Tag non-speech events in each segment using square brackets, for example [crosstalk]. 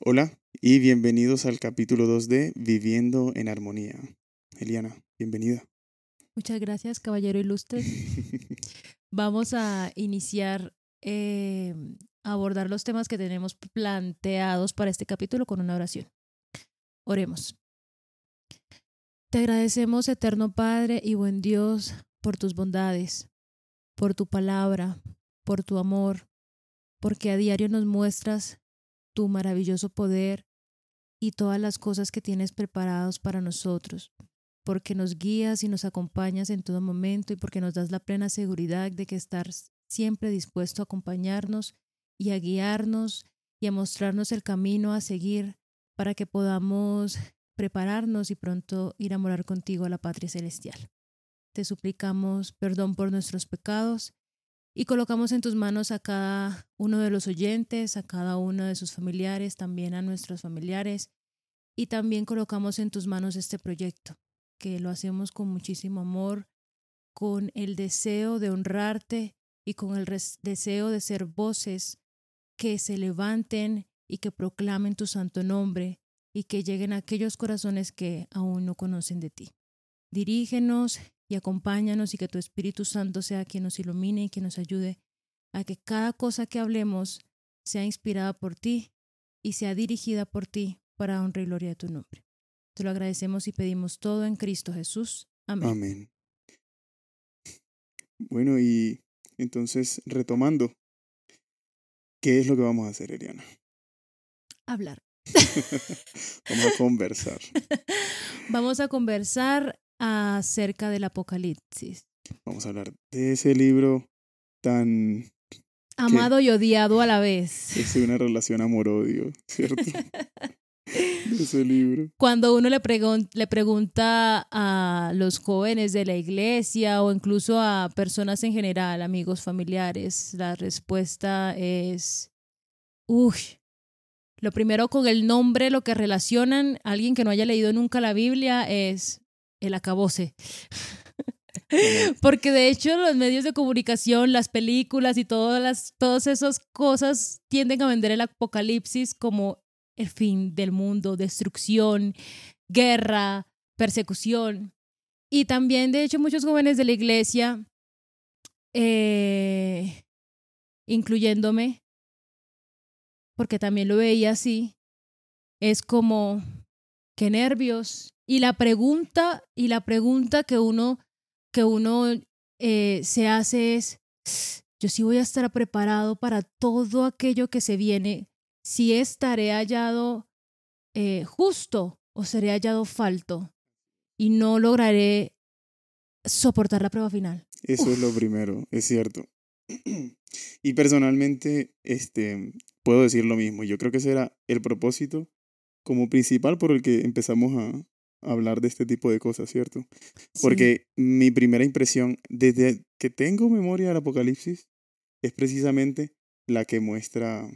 Hola y bienvenidos al capítulo 2 de Viviendo en Armonía. Eliana, bienvenida. Muchas gracias, caballero ilustre. [laughs] Vamos a iniciar eh, a abordar los temas que tenemos planteados para este capítulo con una oración. Oremos. Te agradecemos, eterno Padre y buen Dios, por tus bondades, por tu palabra, por tu amor, porque a diario nos muestras tu maravilloso poder y todas las cosas que tienes preparados para nosotros, porque nos guías y nos acompañas en todo momento y porque nos das la plena seguridad de que estás siempre dispuesto a acompañarnos y a guiarnos y a mostrarnos el camino a seguir para que podamos prepararnos y pronto ir a morar contigo a la patria celestial. Te suplicamos perdón por nuestros pecados y colocamos en tus manos a cada uno de los oyentes, a cada uno de sus familiares, también a nuestros familiares, y también colocamos en tus manos este proyecto, que lo hacemos con muchísimo amor, con el deseo de honrarte y con el deseo de ser voces que se levanten y que proclamen tu santo nombre y que lleguen a aquellos corazones que aún no conocen de ti. Dirígenos y acompáñanos y que tu Espíritu Santo sea quien nos ilumine y quien nos ayude a que cada cosa que hablemos sea inspirada por ti y sea dirigida por ti para honra y gloria de tu nombre. Te lo agradecemos y pedimos todo en Cristo Jesús. Amén. Amén. Bueno, y entonces retomando, ¿qué es lo que vamos a hacer, Eliana? Hablar. [laughs] vamos a conversar. [laughs] Vamos a conversar acerca del Apocalipsis. Vamos a hablar de ese libro tan... Amado y odiado a la vez. [laughs] Es una relación amor-odio, ¿cierto? [laughs] de ese libro. Cuando uno le, le pregunta a los jóvenes de la iglesia o incluso a personas en general, amigos, familiares, la respuesta es, uy, lo primero con el nombre, lo que relacionan, alguien que no haya leído nunca la Biblia es el acabose. Porque de hecho los medios de comunicación, las películas y todas las todas esas cosas tienden a vender el apocalipsis como el fin del mundo, destrucción, guerra, persecución. Y también, de hecho, muchos jóvenes de la iglesia, eh, incluyéndome, porque también lo veía así, es como, qué nervios, y la pregunta, y la pregunta que uno, que uno eh, se hace es, yo sí voy a estar preparado para todo aquello que se viene, si estaré hallado eh, justo o seré hallado falto y no lograré soportar la prueba final. Eso es lo primero, es cierto. [clears throat] Y personalmente, este, puedo decir lo mismo. Yo creo que ese era el propósito como principal por el que empezamos a, hablar de este tipo de cosas, ¿cierto? Porque mi primera impresión, desde que tengo memoria del Apocalipsis, es precisamente la que muestra,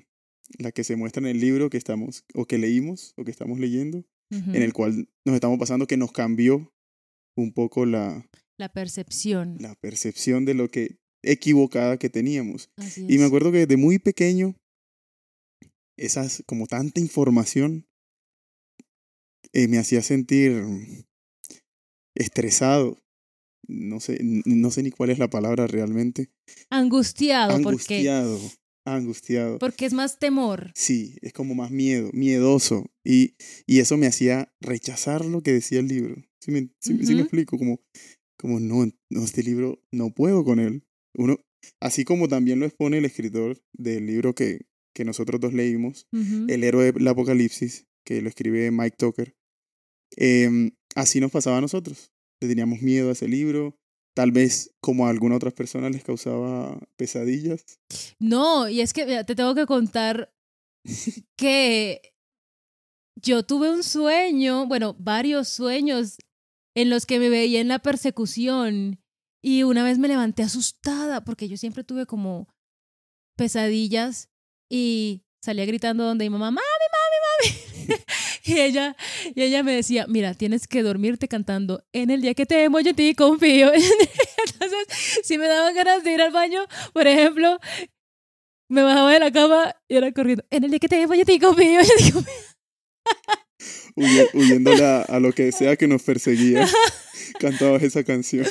la que se muestra en el libro que estamos, o que leímos, o que estamos leyendo, en el cual nos estamos pasando, que nos cambió un poco la... La percepción. La percepción de lo que equivocada que teníamos. y me acuerdo que desde muy pequeño, esas, como tanta información, eh, me hacía sentir estresado. No sé, no sé ni cuál es la palabra realmente. Angustiado. Angustiado. angustiado. Porque es más temor. Sí, es como más miedo, miedoso. Y, y eso me hacía rechazar lo que decía el libro. ¿Sí me, sí, me explico? Como, como no, no, este libro no puedo con él. Uno, así como también lo expone el escritor del libro que, que nosotros dos leímos, El héroe del Apocalipsis, que lo escribe Mike Tucker. Em, así nos pasaba a nosotros. Le teníamos miedo a ese libro. Tal vez como a algunas otras personas les causaba pesadillas. No, y es que te tengo que contar [laughs] que yo tuve un sueño, bueno, varios sueños en los que me veía en la persecución y una vez me levanté asustada porque yo siempre tuve como pesadillas y salía gritando donde mi mamá, mami, mami, mami. [laughs] y, ella, y ella me decía, mira, tienes que dormirte cantando en el día que te amo, yo te confío. [laughs] Entonces, si me daban ganas de ir al baño, por ejemplo, me bajaba de la cama y era corriendo. En el día que te mío, [laughs] yo digo Huye- huyéndole a, a lo que sea que nos perseguía. Cantabas esa canción.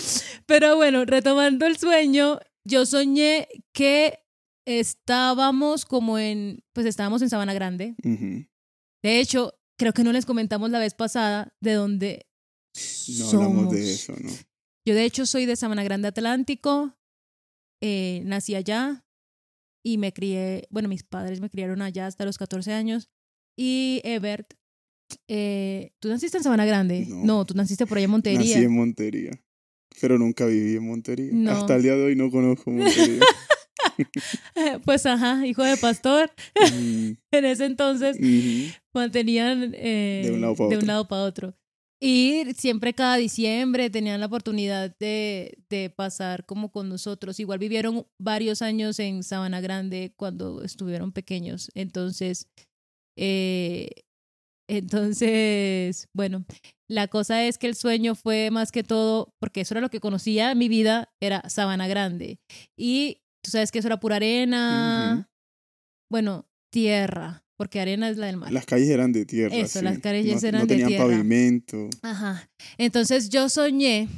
Pero bueno, retomando el sueño, yo soñé que estábamos como en, pues estábamos en Sabana Grande. De hecho, creo que no les comentamos la vez pasada de dónde No hablamos de somos. eso, ¿no? Yo de hecho soy de Sabana Grande Atlántico, eh, nací allá y me crié, bueno, mis padres me criaron allá hasta los 14 años. Y Ebert, eh, ¿tú naciste en Sabana Grande? No. tú naciste por allá en Montería. Nací en Montería. Pero nunca viví en Montería. No. Hasta el día de hoy no conozco Montería. [laughs] [laughs] Pues ajá, hijo de pastor. Mm, [laughs] En ese entonces mantenían eh, De un lado de para otro. Y siempre cada diciembre tenían la oportunidad de, de pasar como con nosotros. Igual vivieron varios años en Sabana Grande cuando estuvieron pequeños. Entonces, eh, entonces, bueno, la cosa es que el sueño fue más que todo, porque eso era lo que conocía en mi vida, era Sabana Grande. Y tú sabes que eso era pura arena, bueno, tierra, porque arena es la del mar. Las calles eran de tierra. Eso, sí. las calles no, eran no de tenían tierra. pavimento. Ajá. Entonces yo soñé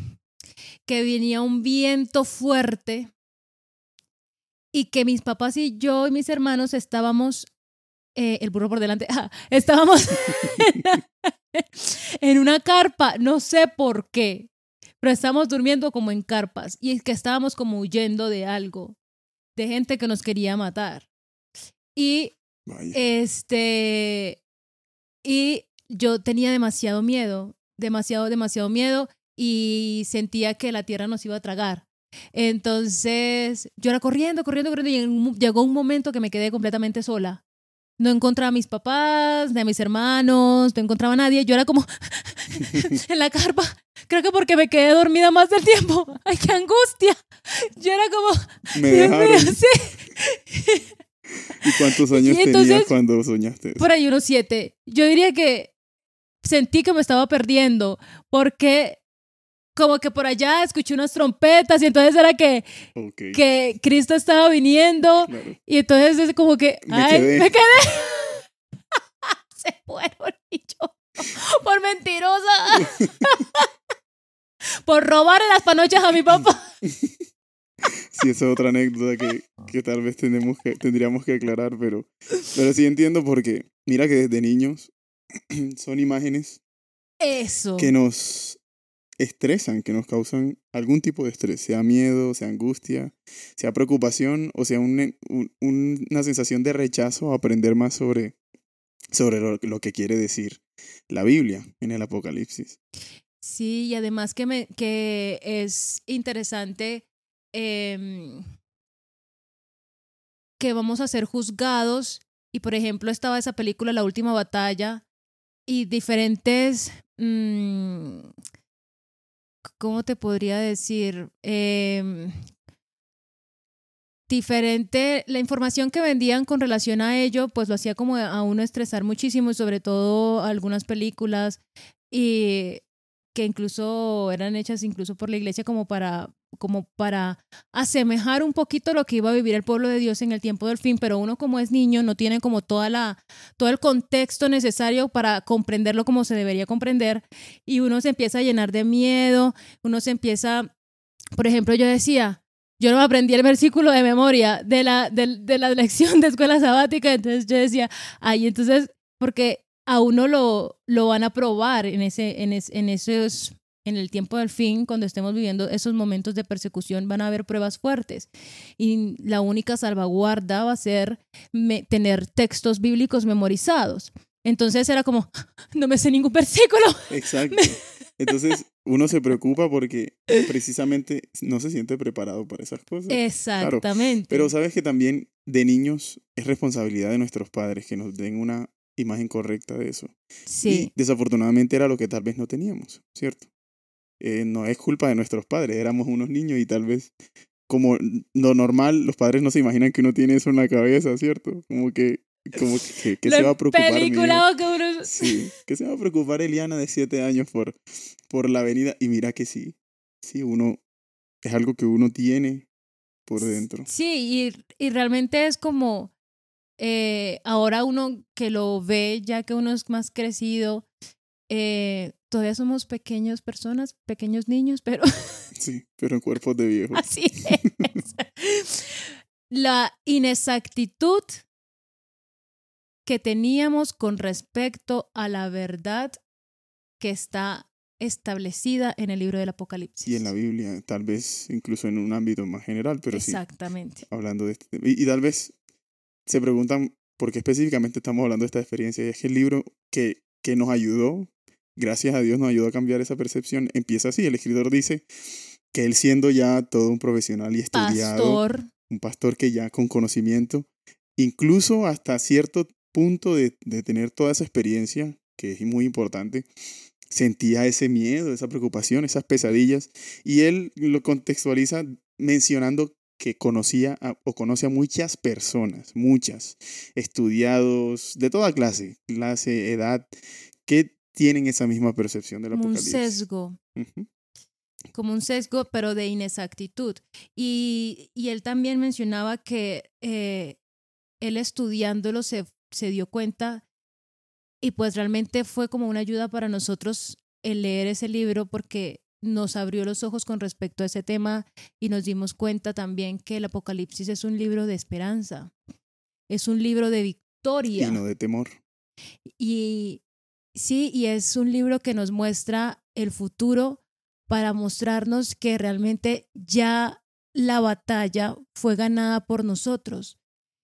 que venía un viento fuerte y que mis papás y yo y mis hermanos estábamos, eh, el burro por delante, [laughs] ah, estábamos [laughs] en una carpa, no sé por qué, pero estábamos durmiendo como en carpas y es que estábamos como huyendo de algo, de gente que nos quería matar. Y Vaya. este. Y yo tenía demasiado miedo, demasiado, demasiado miedo y sentía que la tierra nos iba a tragar. Entonces, yo era corriendo, corriendo, corriendo y llegó un momento que me quedé completamente sola. No encontraba a mis papás, ni a mis hermanos, no encontraba a nadie. Yo era como [laughs] en la carpa. Creo que porque me quedé dormida más del tiempo. [laughs] ¡Ay, qué angustia! Yo era como, Me dejaron. sí. [laughs] ¿Y cuántos años Y entonces- tenías cuando soñaste? por ahí unos siete. Yo diría que sentí que me estaba perdiendo porque como que por allá escuché unas trompetas y entonces era que, Ok, que Cristo estaba viniendo claro. y entonces es como que, Me ay, quedé. me quedé. [laughs] Se fueron y yo, por mentirosa, por robarle las panochas a mi papá. [laughs] Sí, esa es otra anécdota que, que tal vez tenemos que, tendríamos que aclarar, pero, pero sí entiendo porque mira que desde niños [clears throat] son imágenes Eso. que nos estresan, que nos causan algún tipo de estrés, sea miedo, sea angustia, sea preocupación o sea un- un- una sensación de rechazo a aprender más sobre, sobre lo, lo que quiere decir la Biblia en el Apocalipsis. Sí, y además que, me, que es interesante em, que vamos a ser juzgados. Y por ejemplo, estaba esa película La Última Batalla y diferentes... mm, ¿Cómo te podría decir? Em, diferente, la información que vendían con relación a ello, pues lo hacía como a uno estresar muchísimo, y sobre todo algunas películas y que incluso eran hechas incluso por la iglesia como para como para asemejar un poquito lo que iba a vivir el pueblo de Dios en el tiempo del fin, pero uno como es niño no tiene como toda la todo el contexto necesario para comprenderlo como se debería comprender y uno se empieza a llenar de miedo, uno se empieza, por ejemplo, yo decía, yo no aprendí el versículo de memoria de la, de la lección de escuela sabática, entonces yo decía, ay, entonces, porque a uno lo, lo van a probar en, ese, en, es- en esos, en el tiempo del fin, cuando estemos viviendo esos momentos de persecución, van a haber pruebas fuertes. Y la única salvaguarda va a ser me- tener textos bíblicos memorizados. Entonces era como, [laughs] no me sé ningún versículo. [laughs] Exacto. Entonces uno se preocupa porque precisamente no se siente preparado para esas cosas. Exactamente. Pero sabes que también de niños es responsabilidad de nuestros padres que nos den una imagen correcta de eso. sí, Y desafortunadamente era lo que tal vez no teníamos, ¿cierto? Eh, no es culpa de nuestros padres, éramos unos niños y tal vez como lo normal, los padres no se imaginan que uno tiene eso en la cabeza, ¿cierto? Como que, como que, [laughs] se va a preocupar. que uno- Sí, que se va a preocupar Eliana de siete años por, por la avenida. Y mira que sí, sí, uno, es algo que uno tiene por dentro. Sí, y, y realmente es como, eh, ahora uno que lo ve, ya que uno es más crecido, eh, todavía somos pequeñas personas, pequeños niños, pero [laughs] Sí, pero en cuerpos de viejos. así es. La inexactitud que teníamos con respecto a la verdad que está establecida en el libro del Apocalipsis. Y en la Biblia, tal vez incluso en un ámbito más general, pero sí, Exactamente. hablando de este tema. Y, y tal vez se preguntan por qué específicamente estamos hablando de esta experiencia. Y es que el libro que, que nos ayudó, gracias a Dios nos ayudó a cambiar esa percepción, empieza así. El escritor dice que él siendo ya todo un profesional y estudiado, Pastor, un pastor que ya con conocimiento, incluso hasta cierto punto de, de tener toda esa experiencia, que es muy importante, sentía ese miedo, esa preocupación, esas pesadillas, y él lo contextualiza mencionando que conocía a- o conoce a muchas personas, muchas, estudiados de toda clase, clase, edad, que tienen esa misma percepción del como un apocalipsis. sesgo. Como un sesgo, pero de inexactitud. Y, y él también mencionaba que eh, él estudiándolo se, se dio cuenta y pues realmente fue como una ayuda para nosotros el leer ese libro porque nos abrió los ojos con respecto a ese tema y nos dimos cuenta también que el Apocalipsis es un libro de esperanza, es un libro de victoria. Y no de temor. Y sí, y es un libro que nos muestra el futuro para mostrarnos que realmente ya la batalla fue ganada por nosotros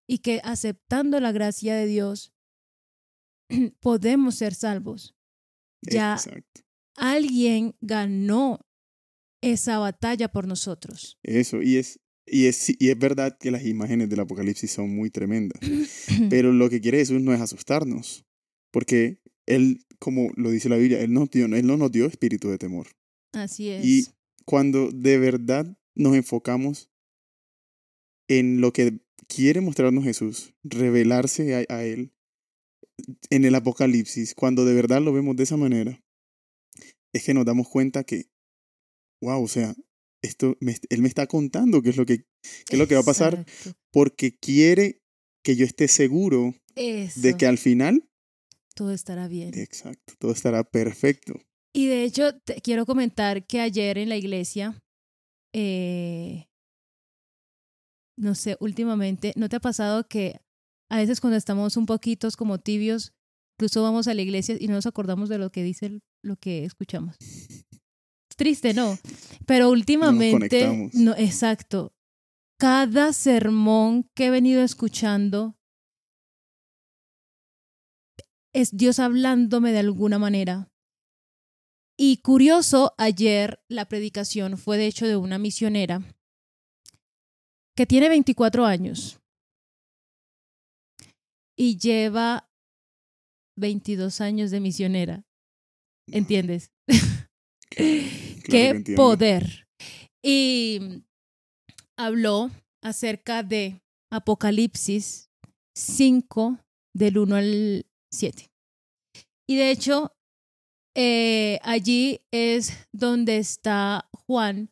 y que aceptando la gracia de Dios [clears throat] podemos ser salvos. Ya Exacto. Alguien ganó esa batalla por nosotros. Eso, y es, y, es, y es verdad que las imágenes del apocalipsis son muy tremendas. [clears throat] Pero lo que quiere Jesús no es asustarnos, porque Él, como lo dice la Biblia, Él, nos dio, él no nos dio espíritu de temor. Así es. Y cuando de verdad nos enfocamos en lo que quiere mostrarnos Jesús, revelarse a, a Él en el Apocalipsis, cuando de verdad lo vemos de esa manera, es que nos damos cuenta que, wow, o sea, esto, me- Él me está contando qué es lo que, qué es lo que va a pasar, porque quiere que yo esté seguro Eso. de que al final, todo estará bien. exacto, todo estará perfecto. Y de hecho, te quiero comentar que ayer en la iglesia, eh, no sé, últimamente, ¿no te ha pasado que a veces cuando estamos un poquitos como tibios, incluso vamos a la iglesia y no nos acordamos de lo que dice el- lo que escuchamos? Triste, ¿no? Pero últimamente, no, exacto. Cada sermón que he venido escuchando es Dios hablándome de alguna manera. Y curioso, ayer la predicación fue de hecho de una misionera que tiene 24 años y lleva 22 años de misionera. ¿Entiendes? Claro [laughs] Qué poder. Y habló acerca de Apocalipsis 5 del 1 al 7. Y de hecho, eh, allí es donde está Juan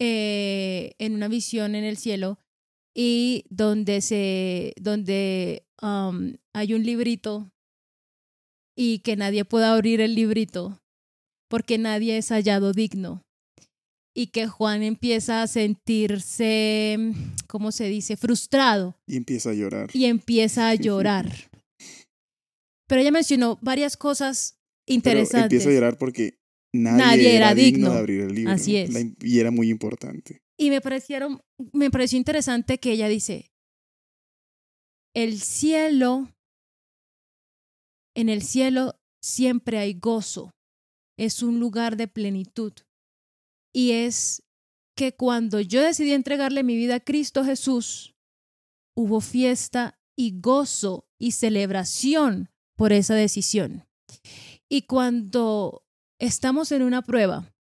eh, en una visión en el cielo y donde se donde um, hay un librito y que nadie pueda abrir el librito porque nadie es hallado digno y que Juan empieza a sentirse, ¿cómo se dice?, frustrado Y empieza a llorar. y empieza a [laughs] llorar. Pero ella mencionó varias cosas Pero interesantes. empieza a llorar porque nadie, Nadie era, era digno digno. de abrir el libro. Así es. La y era muy importante. Y me parecieron, me pareció interesante que ella dice, el cielo, en el cielo siempre hay gozo, es un lugar de plenitud. Y es que cuando yo decidí entregarle mi vida a Cristo Jesús, hubo fiesta y gozo y celebración por esa decisión. Y cuando estamos en una prueba,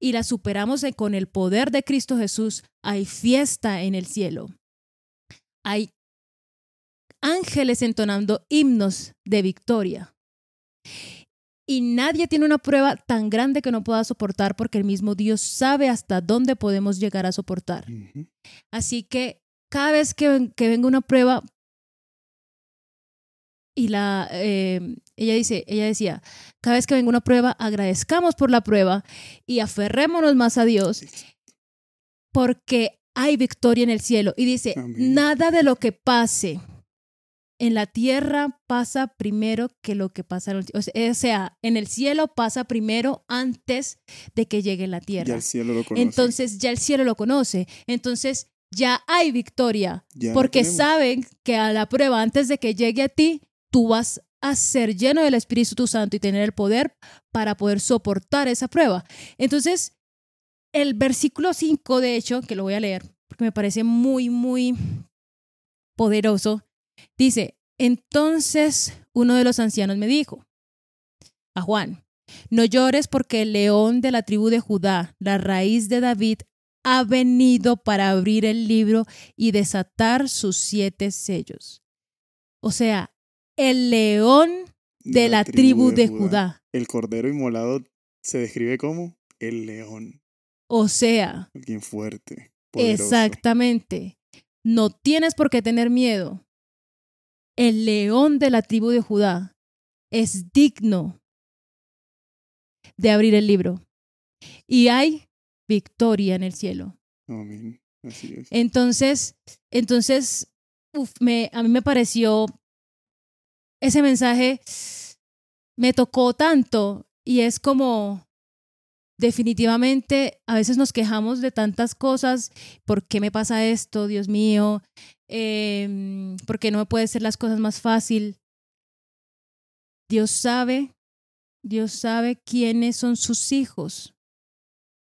y la superamos con el poder de Cristo Jesús, hay fiesta en el cielo. Hay ángeles entonando himnos de victoria. Y nadie tiene una prueba tan grande que no pueda soportar porque el mismo Dios sabe hasta dónde podemos llegar a soportar. Así que cada vez que, que venga una prueba, y la, eh, ella dice, ella decía, cada vez que venga una prueba, agradezcamos por la prueba y aferrémonos más a Dios porque hay victoria en el cielo. Y dice, Amén. nada de lo que pase en la tierra pasa primero que lo que pasa en el o sea, o sea, en el cielo pasa primero antes de que llegue la Ya tierra. el cielo lo conoce. Entonces ya el cielo lo conoce. Entonces ya hay victoria. Ya porque saben que a la prueba, antes de que llegue a ti, tú vas a ser lleno del Espíritu Santo y tener el poder para poder soportar esa prueba. Entonces, el versículo 5, de hecho, que lo voy a leer, porque me parece muy, muy poderoso, dice, entonces uno de los ancianos me dijo a Juan, no llores porque el león de la tribu de Judá, la raíz de David, ha venido para abrir el libro y desatar sus siete sellos. O sea, el león de la tribu de Judá. El cordero inmolado se describe como el león, O sea, alguien fuerte, poderoso. exactamente. No tienes por qué tener miedo. El león de la tribu de Judá es digno de abrir el libro. Y hay victoria en el cielo. Amén. Así es. Entonces, entonces, uf, me, a mí me pareció ese mensaje me tocó tanto y es como definitivamente a veces nos quejamos de tantas cosas, ¿por qué me pasa esto, Dios mío? Eh, ¿Por qué no me puede ser las cosas más fácil? Dios sabe, Dios sabe quiénes son sus hijos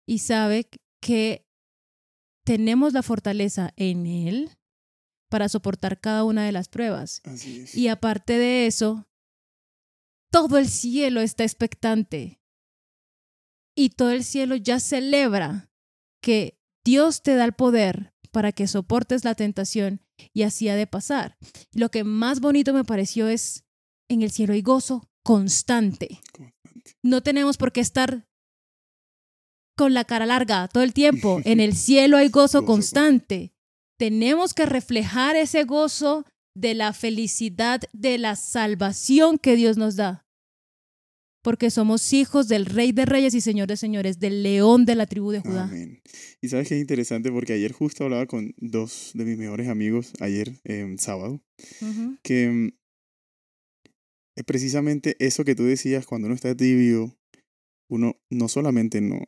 y sabe que tenemos la fortaleza en Él para soportar cada una de las pruebas. Así es. Y aparte de eso, todo el cielo está expectante. Y todo el cielo ya celebra que Dios te da el poder para que soportes la tentación y así ha de pasar. Lo que más bonito me pareció es, en el cielo hay gozo constante. No tenemos por qué estar con la cara larga todo el tiempo. [laughs] En el cielo hay Gozo constante. Tenemos que reflejar ese gozo de la felicidad, de la salvación que Dios nos da. Porque somos hijos del Rey de Reyes y Señor de Señores, del León de la tribu de Judá. Amén. Y sabes que es interesante porque ayer justo hablaba con dos de mis mejores amigos, ayer em, sábado, Ujú. que mm, es precisamente eso que tú decías, cuando uno está tibio, uno no solamente no,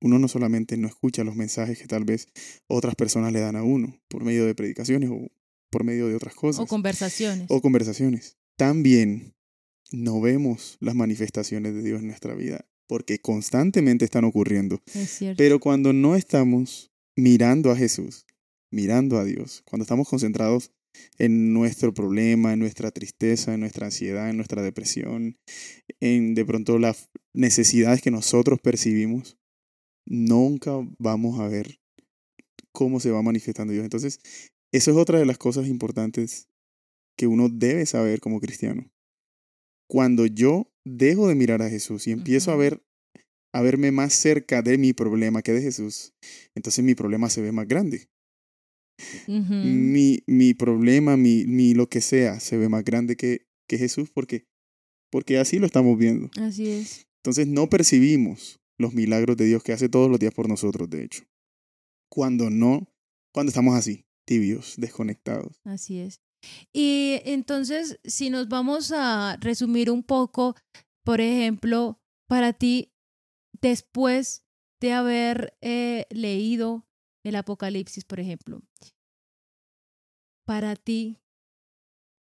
uno no solamente no escucha los mensajes que tal vez otras personas le dan a uno por medio de predicaciones o por medio de otras cosas O conversaciones. o conversaciones. También no vemos las manifestaciones de Dios en nuestra vida porque constantemente están ocurriendo. es. Pero cuando no estamos mirando a Jesús, mirando a Dios, cuando estamos concentrados en nuestro problema, en nuestra tristeza, en nuestra ansiedad, en nuestra depresión, en de pronto las necesidades que nosotros percibimos, nunca vamos a ver cómo se va manifestando Dios. Entonces, eso es otra de las cosas importantes que uno debe saber como cristiano. Cuando yo dejo de mirar a Jesús y empiezo a ver a verme más cerca de mi problema que de Jesús, entonces mi problema se ve más grande. Mi, mi problema, mi, mi lo que sea, se ve más grande que, que Jesús porque, porque así lo estamos viendo. Así es. Entonces no percibimos los milagros de Dios que hace todos los días por nosotros, de hecho. Cuando no, cuando estamos así, tibios, desconectados. Así es. Y entonces, si nos vamos a resumir un poco, por ejemplo, para ti, después de haber eh, leído el Apocalipsis, por ejemplo, para ti,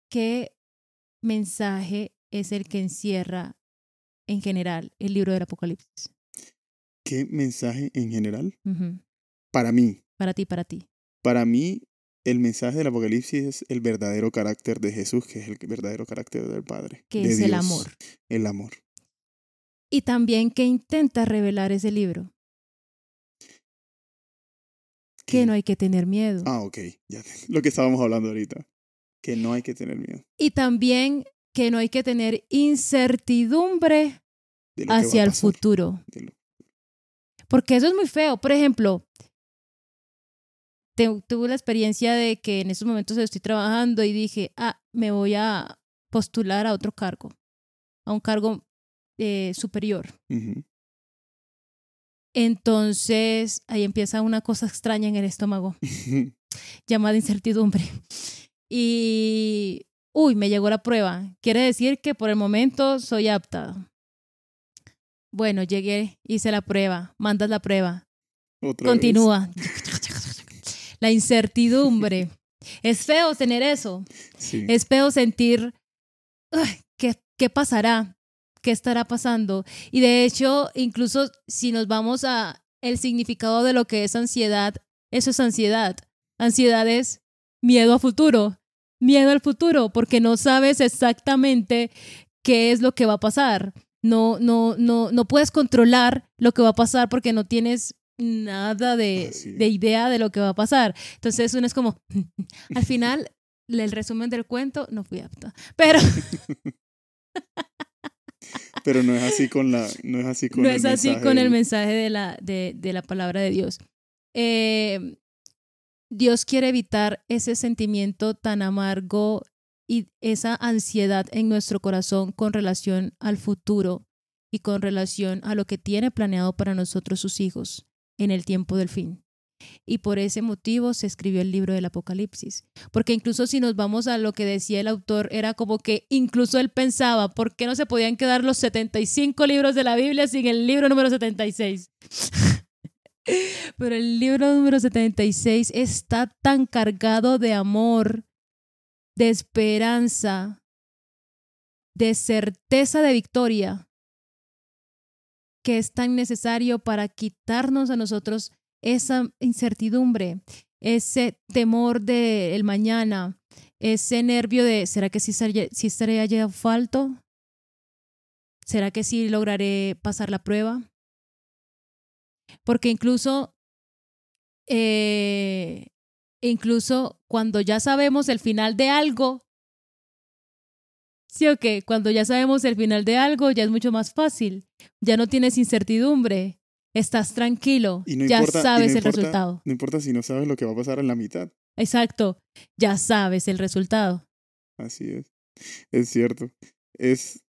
¿qué mensaje es el que encierra en general el libro del Apocalipsis? ¿Qué mensaje en general? Para mí, Para ti, para ti. para mí, el mensaje del Apocalipsis es el verdadero carácter de Jesús, que es el verdadero carácter del Padre. Que de es el Dios, amor. El amor. Y también que intenta revelar ese libro, que no hay que tener miedo. Ah, ok. Ya [laughs] lo que estábamos hablando ahorita. Que no hay que tener miedo. Y también que no hay que tener incertidumbre hacia el futuro. Porque eso es muy feo. Por ejemplo, te- tuve la experiencia de que en esos momentos estoy trabajando y dije, ah, me voy a postular a otro cargo, a un cargo eh, superior. Entonces ahí empieza una cosa extraña en el estómago, [laughs] llamada incertidumbre. Y, uy, me llegó la prueba. Quiere decir que por el momento soy apta. Bueno, llegué, hice la prueba, mandas la prueba, Otra vez. [laughs] La incertidumbre. Es feo tener eso. Sí. Es feo sentir "Ay, ¿qué, qué pasará, qué estará pasando. Y de hecho, incluso si nos vamos a el significado de lo que es ansiedad, eso es ansiedad. Ansiedad es miedo a futuro, miedo al futuro, porque no sabes exactamente qué es lo que va a pasar. No, no, no, no puedes controlar lo que va a pasar porque no tienes nada de, es. de idea de lo que va a pasar. Entonces uno es como, [laughs] al final, el resumen del cuento, no fui apta. Pero [laughs] Pero no es así con la, no es así con no el es así mensaje con el mensaje de la, de, de la palabra de Dios. Eh, Dios quiere evitar ese sentimiento tan amargo y esa ansiedad en nuestro corazón con relación al futuro y con relación a lo que tiene planeado para nosotros sus hijos en el tiempo del fin. Y por ese motivo se escribió el libro del Apocalipsis. Porque incluso si nos vamos a lo que decía el autor, era como que incluso él pensaba, ¿por qué no se podían quedar los 75 libros de la Biblia sin el libro número 76? [laughs] Pero el libro número 76 está tan cargado de amor, de esperanza, de certeza de victoria, que es tan necesario para quitarnos a nosotros esa incertidumbre, ese temor del el mañana, ese nervio de ¿será que sí sí estaré allá falto? ¿Será que sí lograré pasar la prueba? Porque incluso, eh, incluso cuando ya sabemos el final de algo, sí o qué, cuando ya sabemos el final de algo ya es mucho más fácil, ya no tienes incertidumbre, estás tranquilo, Y no ya importa- y no sabes el resultado. No importa si no sabes lo que va a pasar en la mitad. Exacto, ya sabes el resultado. Así es. Es cierto. Es,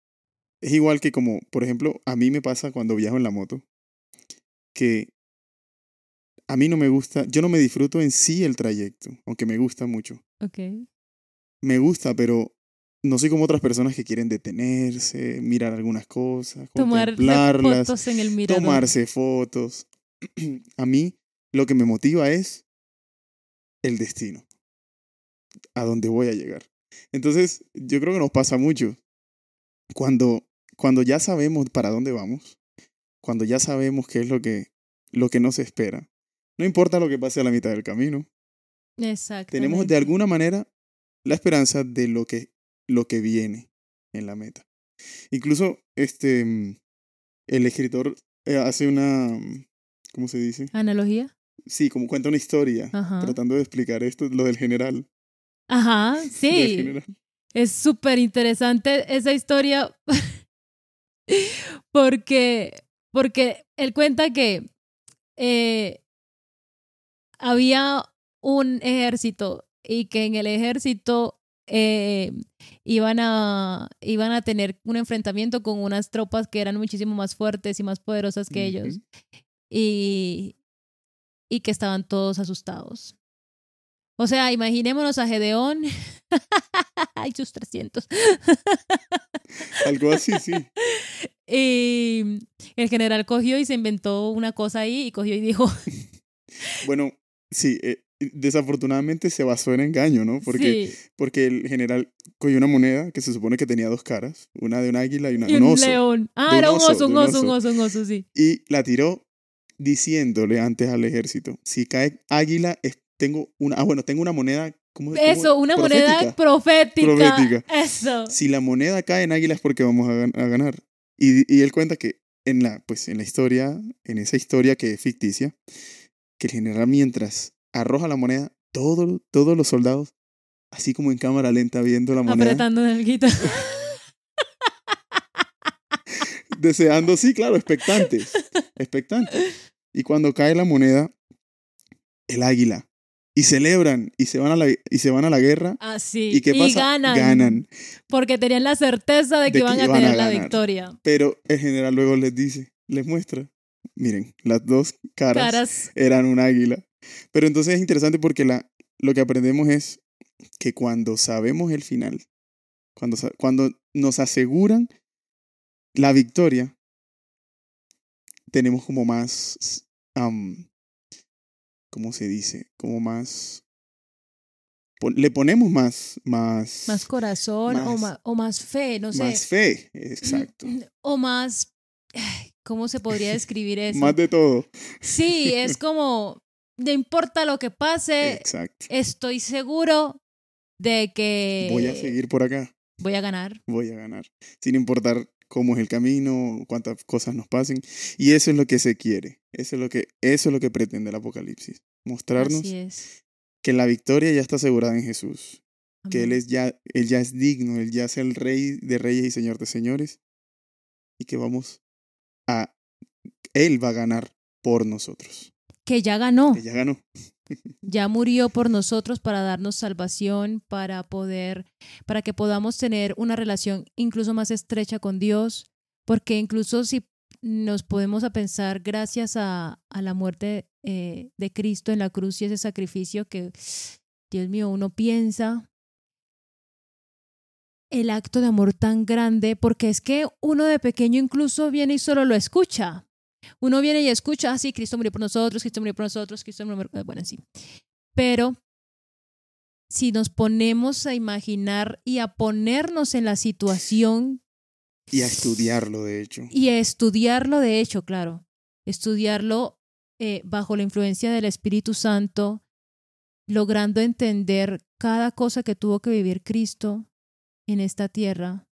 es igual que como, por ejemplo, a mí me pasa cuando viajo en la moto, que a mí no me gusta, yo no me disfruto en sí el trayecto, aunque me gusta mucho. Ok. Me gusta, pero no soy como otras personas que quieren detenerse, mirar algunas cosas, Tomar contemplarlas, fotos en el mirador. tomarse fotos. a mí lo que me motiva es el destino, a dónde voy a llegar. Entonces, yo creo que nos pasa mucho. Cuando, cuando ya sabemos para dónde vamos, cuando ya sabemos qué es lo que, lo que nos espera, no importa lo que pase a la mitad del camino, Exacto. tenemos de alguna manera la esperanza de lo que, lo que viene en la meta. Incluso este, mm, el escritor eh, hace una, mm, ¿cómo se dice? ¿Analogía? Sí, como cuenta una historia, Ajá. tratando de explicar esto, lo del general. Ajá, [laughs] sí. general. Es súper interesante esa historia [laughs] porque, porque él cuenta que eh, había un ejército y que en el ejército eh, iban, a, iban a tener un enfrentamiento con unas tropas que eran muchísimo más fuertes y más poderosas que ellos Ujú. y, y que estaban todos asustados. O sea, imaginémonos a Gedeón [laughs] y sus 300. Algo así, sí. [laughs] Y el general cogió y se inventó una cosa ahí y cogió y dijo, Bueno, sí, eh, desafortunadamente se basó en engaño, ¿no? Porque, sí, porque el general cogió una moneda que se supone que tenía dos caras, una de un águila y una y de un un oso. león. Ah, de era un oso, oso, un oso, un oso. un oso, sí. Y la tiró diciéndole antes al ejército, si cae águila, es- tengo una, ah, bueno, tengo una moneda, ¿cómo cómo- Eso, una moneda profética. profética. Eso. Si la moneda cae en águila es porque vamos a, gan- a ganar. Y, y él cuenta que en la, pues, en la historia, en esa historia que es ficticia, que el general mientras arroja la moneda, todo, todos los soldados, así como en cámara lenta viendo la moneda, Apretando el guita. [laughs] deseando, sí, claro, expectantes, expectantes. Y cuando cae la moneda, el águila. Y celebran y se van a la, y se van a la guerra. Ah, sí. ¿Y qué pasa? ganan. Ganan. Porque tenían la certeza de que De que iban a tener la victoria. Pero el general luego les dice, les muestra. Miren, las dos caras, Caras. eran un águila. Pero entonces es interesante porque la, lo que aprendemos es que cuando sabemos el final, cuando, cuando nos aseguran la victoria, tenemos como más, am, ¿cómo se dice? Como más, le ponemos más, más, Más corazón o, Más- o más fe, no sé. más fe, exacto. O más. ¿Cómo se podría [laughs] describir eso? Más de todo. Sí, es [laughs] como. No importa lo que pase, Exacto. estoy seguro de que. Voy a seguir por acá, Voy a ganar. voy a ganar, sin importar cómo es el camino, cuántas cosas nos pasen. Y eso es lo que se quiere, eso es lo que, eso es lo que pretende el Apocalipsis, mostrarnos es. que la victoria ya está asegurada en Jesús, que Él, es ya, él ya es digno, Él ya es el Rey de Reyes y Señor de Señores, y que vamos a, Él va a ganar por nosotros, Que ya ganó. que ya ganó. [laughs] ya murió por nosotros para darnos salvación, para poder, para que podamos tener una relación incluso más estrecha con Dios, porque incluso si nos podemos a pensar gracias a, a la muerte eh, de Cristo en la cruz y ese sacrificio que, Dios mío, uno piensa el acto de amor tan grande, porque es que uno de pequeño incluso viene y solo lo escucha. Uno viene y escucha, ah, sí, Cristo murió por nosotros, Cristo murió por nosotros, Cristo murió por... Bueno, sí. Pero si nos ponemos a imaginar y a ponernos en la situación Y a estudiarlo, de hecho. y a estudiarlo, de hecho, claro, estudiarlo eh, bajo la influencia del Espíritu Santo, logrando entender cada cosa que tuvo que vivir Cristo en esta tierra.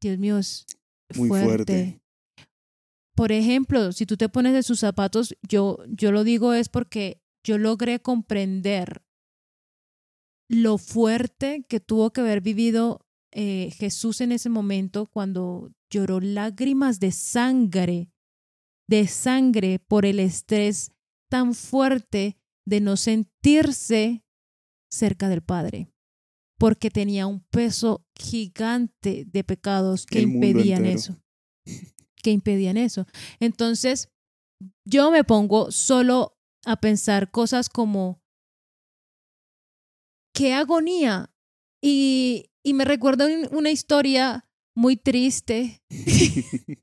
Dios mío, es Muy fuerte. Por ejemplo, si tú te pones de sus zapatos, yo, yo lo digo es porque yo logré comprender lo fuerte que tuvo que haber vivido eh, Jesús en ese momento cuando lloró lágrimas de sangre, de sangre por el estrés tan fuerte de no sentirse cerca del Padre, porque tenía un peso gigante de pecados que impedían entero. eso, que impedían eso. Entonces, yo me pongo solo a pensar cosas como, qué agonía. Y, y me recuerdo un- una historia muy triste [laughs]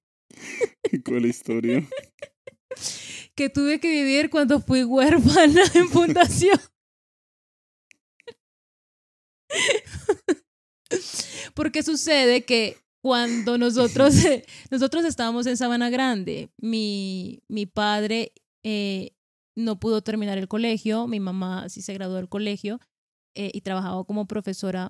¿Cuál historia? [laughs] que tuve que vivir cuando fui huérfana en fundación. [laughs] Porque sucede que cuando [laughs] nosotros, [laughs] nosotros estábamos en Sabana Grande, mi, mi padre eh, no pudo terminar el colegio, mi mamá sí se graduó del colegio eh, y trabajaba como profesora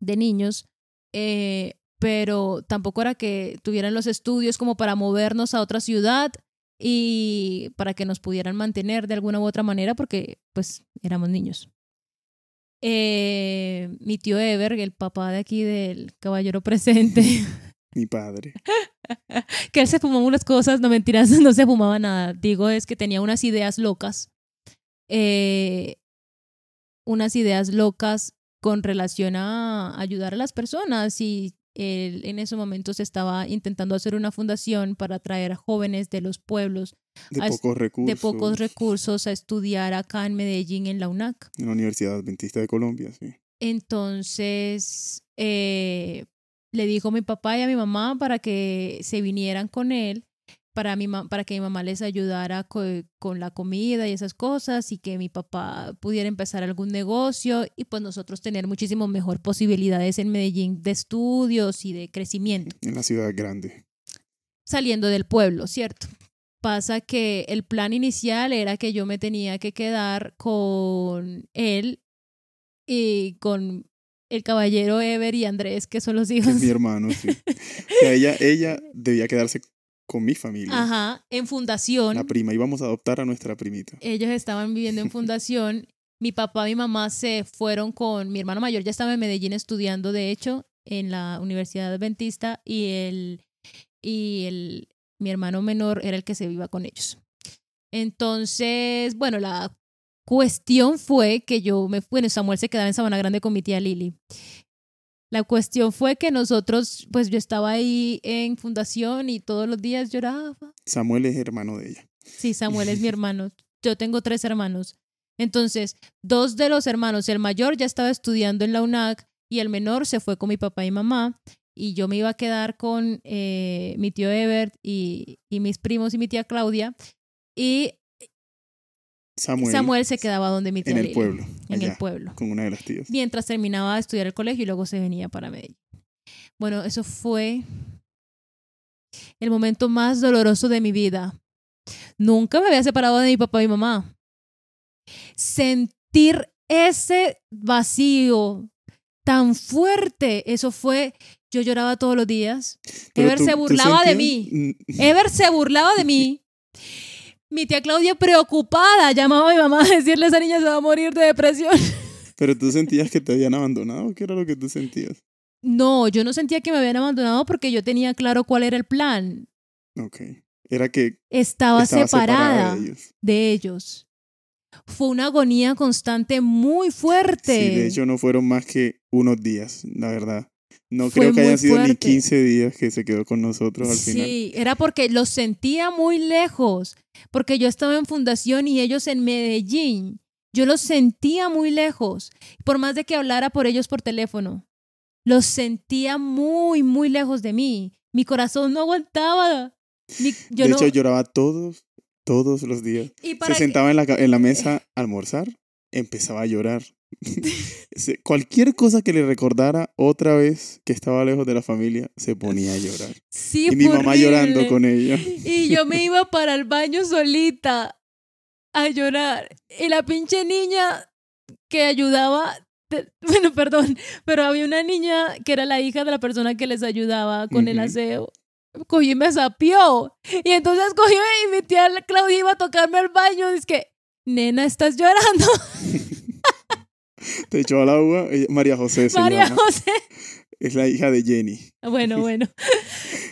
de niños, eh, pero tampoco era que tuvieran los estudios como para movernos a otra ciudad y para que nos pudieran mantener de alguna u otra manera porque pues éramos niños. Eh, mi tío Ever, el papá de aquí del caballero presente, [laughs] Mi padre. [laughs] que él se fumaba unas cosas, no mentiras, [laughs] no se fumaba nada. Digo, es que tenía unas ideas locas. Eh, unas ideas locas con relación a ayudar a las personas y él en ese momento se estaba intentando hacer una fundación para traer a jóvenes de los pueblos De a pocos recursos. de pocos recursos a estudiar acá en Medellín, en la UNAC. En la Universidad Adventista de Colombia, sí. Entonces, eh, le dijo a mi papá y a mi mamá para que se vinieran con él, para, mi para que mi mamá les ayudara co- con la comida y esas cosas y que mi papá pudiera empezar algún negocio y pues nosotros tener muchísimo mejor posibilidades en Medellín de estudios y de crecimiento En la ciudad grande. saliendo del pueblo, ¿cierto? Pasa que el plan inicial era que yo me tenía que quedar con él y con el caballero Ever y Andrés, que son los hijos. es mi hermano, sí. O sea, ella, ella debía quedarse con mi familia. Ajá, en fundación. La prima. Íbamos a adoptar a nuestra primita. Ellos estaban viviendo en [laughs] fundación. Mi papá y mi mamá se fueron con mi hermano mayor, ya estaba en Medellín estudiando, de hecho, en la Universidad Adventista, y el y el, mi hermano menor era el que se iba con ellos. Entonces, bueno, la cuestión fue que yo me bueno, Samuel se quedaba en Sabana Grande con mi tía Lili. La cuestión fue que nosotros, pues yo estaba ahí en fundación y todos los días lloraba. Samuel es hermano de ella. Sí, Samuel es mi [laughs] hermano. Yo tengo tres hermanos. Entonces, dos de los hermanos, el mayor ya estaba estudiando en la UNAC y el menor se fue con mi papá y mamá y yo me iba a quedar con eh, mi tío Ebert y, y, mis primos y mi tía Claudia y Samuel, Samuel se quedaba donde mi tía en el pueblo. en allá, el pueblo Con una de las tías. mientras terminaba de estudiar el colegio y luego se venía para Medellín. Bueno, eso fue el momento más doloroso de mi vida. Nunca me había separado de mi papá y mi mamá. Sentir ese vacío tan fuerte, eso fue, yo lloraba todos los días. Pero Ever tú- se burlaba de mí. Ever se burlaba de mí. [laughs] Mi tía Claudia preocupada llamaba a mi mamá a decirle esa niña se va a morir de depresión. [laughs] Pero tú sentías que te habían abandonado. ¿Qué era lo que tú sentías? No, yo no sentía que me habían abandonado porque yo tenía claro cuál era el plan. Ok. Era que Estaba, estaba separada, separada de ellos. de ellos. Fue una agonía constante muy fuerte. Sí, de hecho no fueron más que unos días, la verdad. No Fue creo que muy hayan sido ni fuerte. 15 días que se quedó con nosotros al final. Sí, era porque los sentía muy lejos, porque yo estaba en fundación y ellos en Medellín. Yo los sentía muy lejos, por más de que hablara por ellos por teléfono. Los sentía muy, muy lejos de mí. Mi corazón no aguantaba. Mi- yo de no- hecho lloraba todos, todos los días. y para Se sentaba en la, en la mesa a almorzar, empezaba a llorar. [laughs] Cualquier cosa que le recordara otra vez que estaba lejos de la familia, se ponía a llorar. Sí, y mi fue mamá llorando horrible. con ella. Y yo me iba para el baño solita a llorar. Y la pinche niña que ayudaba, [laughs] bueno, perdón, pero había una niña que era la hija de la persona que les ayudaba con el aseo. Cogió y me sapió. Y entonces cogió y mi tía Claudia iba a tocarme al baño. Dice que, nena, estás llorando. Te echó al agua. ella- María José se María llama. José. Es la hija de Jenny. Bueno, bueno. [laughs]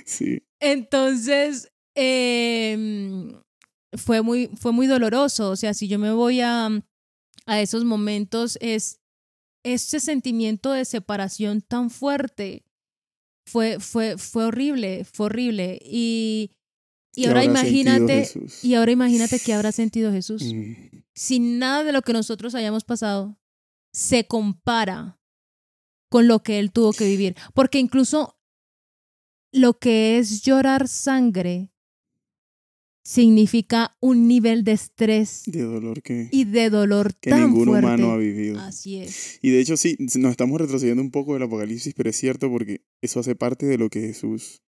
Sí. Entonces, em, fue, muy, fue muy doloroso. O sea, si yo me voy a, a esos momentos, es ese sentimiento de separación tan fuerte. Fue, fue, fue horrible, fue horrible. Y, y ¿Qué ahora imagínate, y ahora imagínate qué habrá sentido Jesús. Mm, Sin nada de lo que nosotros hayamos pasado se compara con lo que él tuvo que vivir. Porque incluso lo que es llorar sangre significa un nivel de estrés De dolor que, y de dolor que tan ningún fuerte. humano ha vivido. Así es. Y de hecho sí, nos estamos retrocediendo un poco del Apocalipsis, pero es cierto porque eso hace parte de lo que Jesús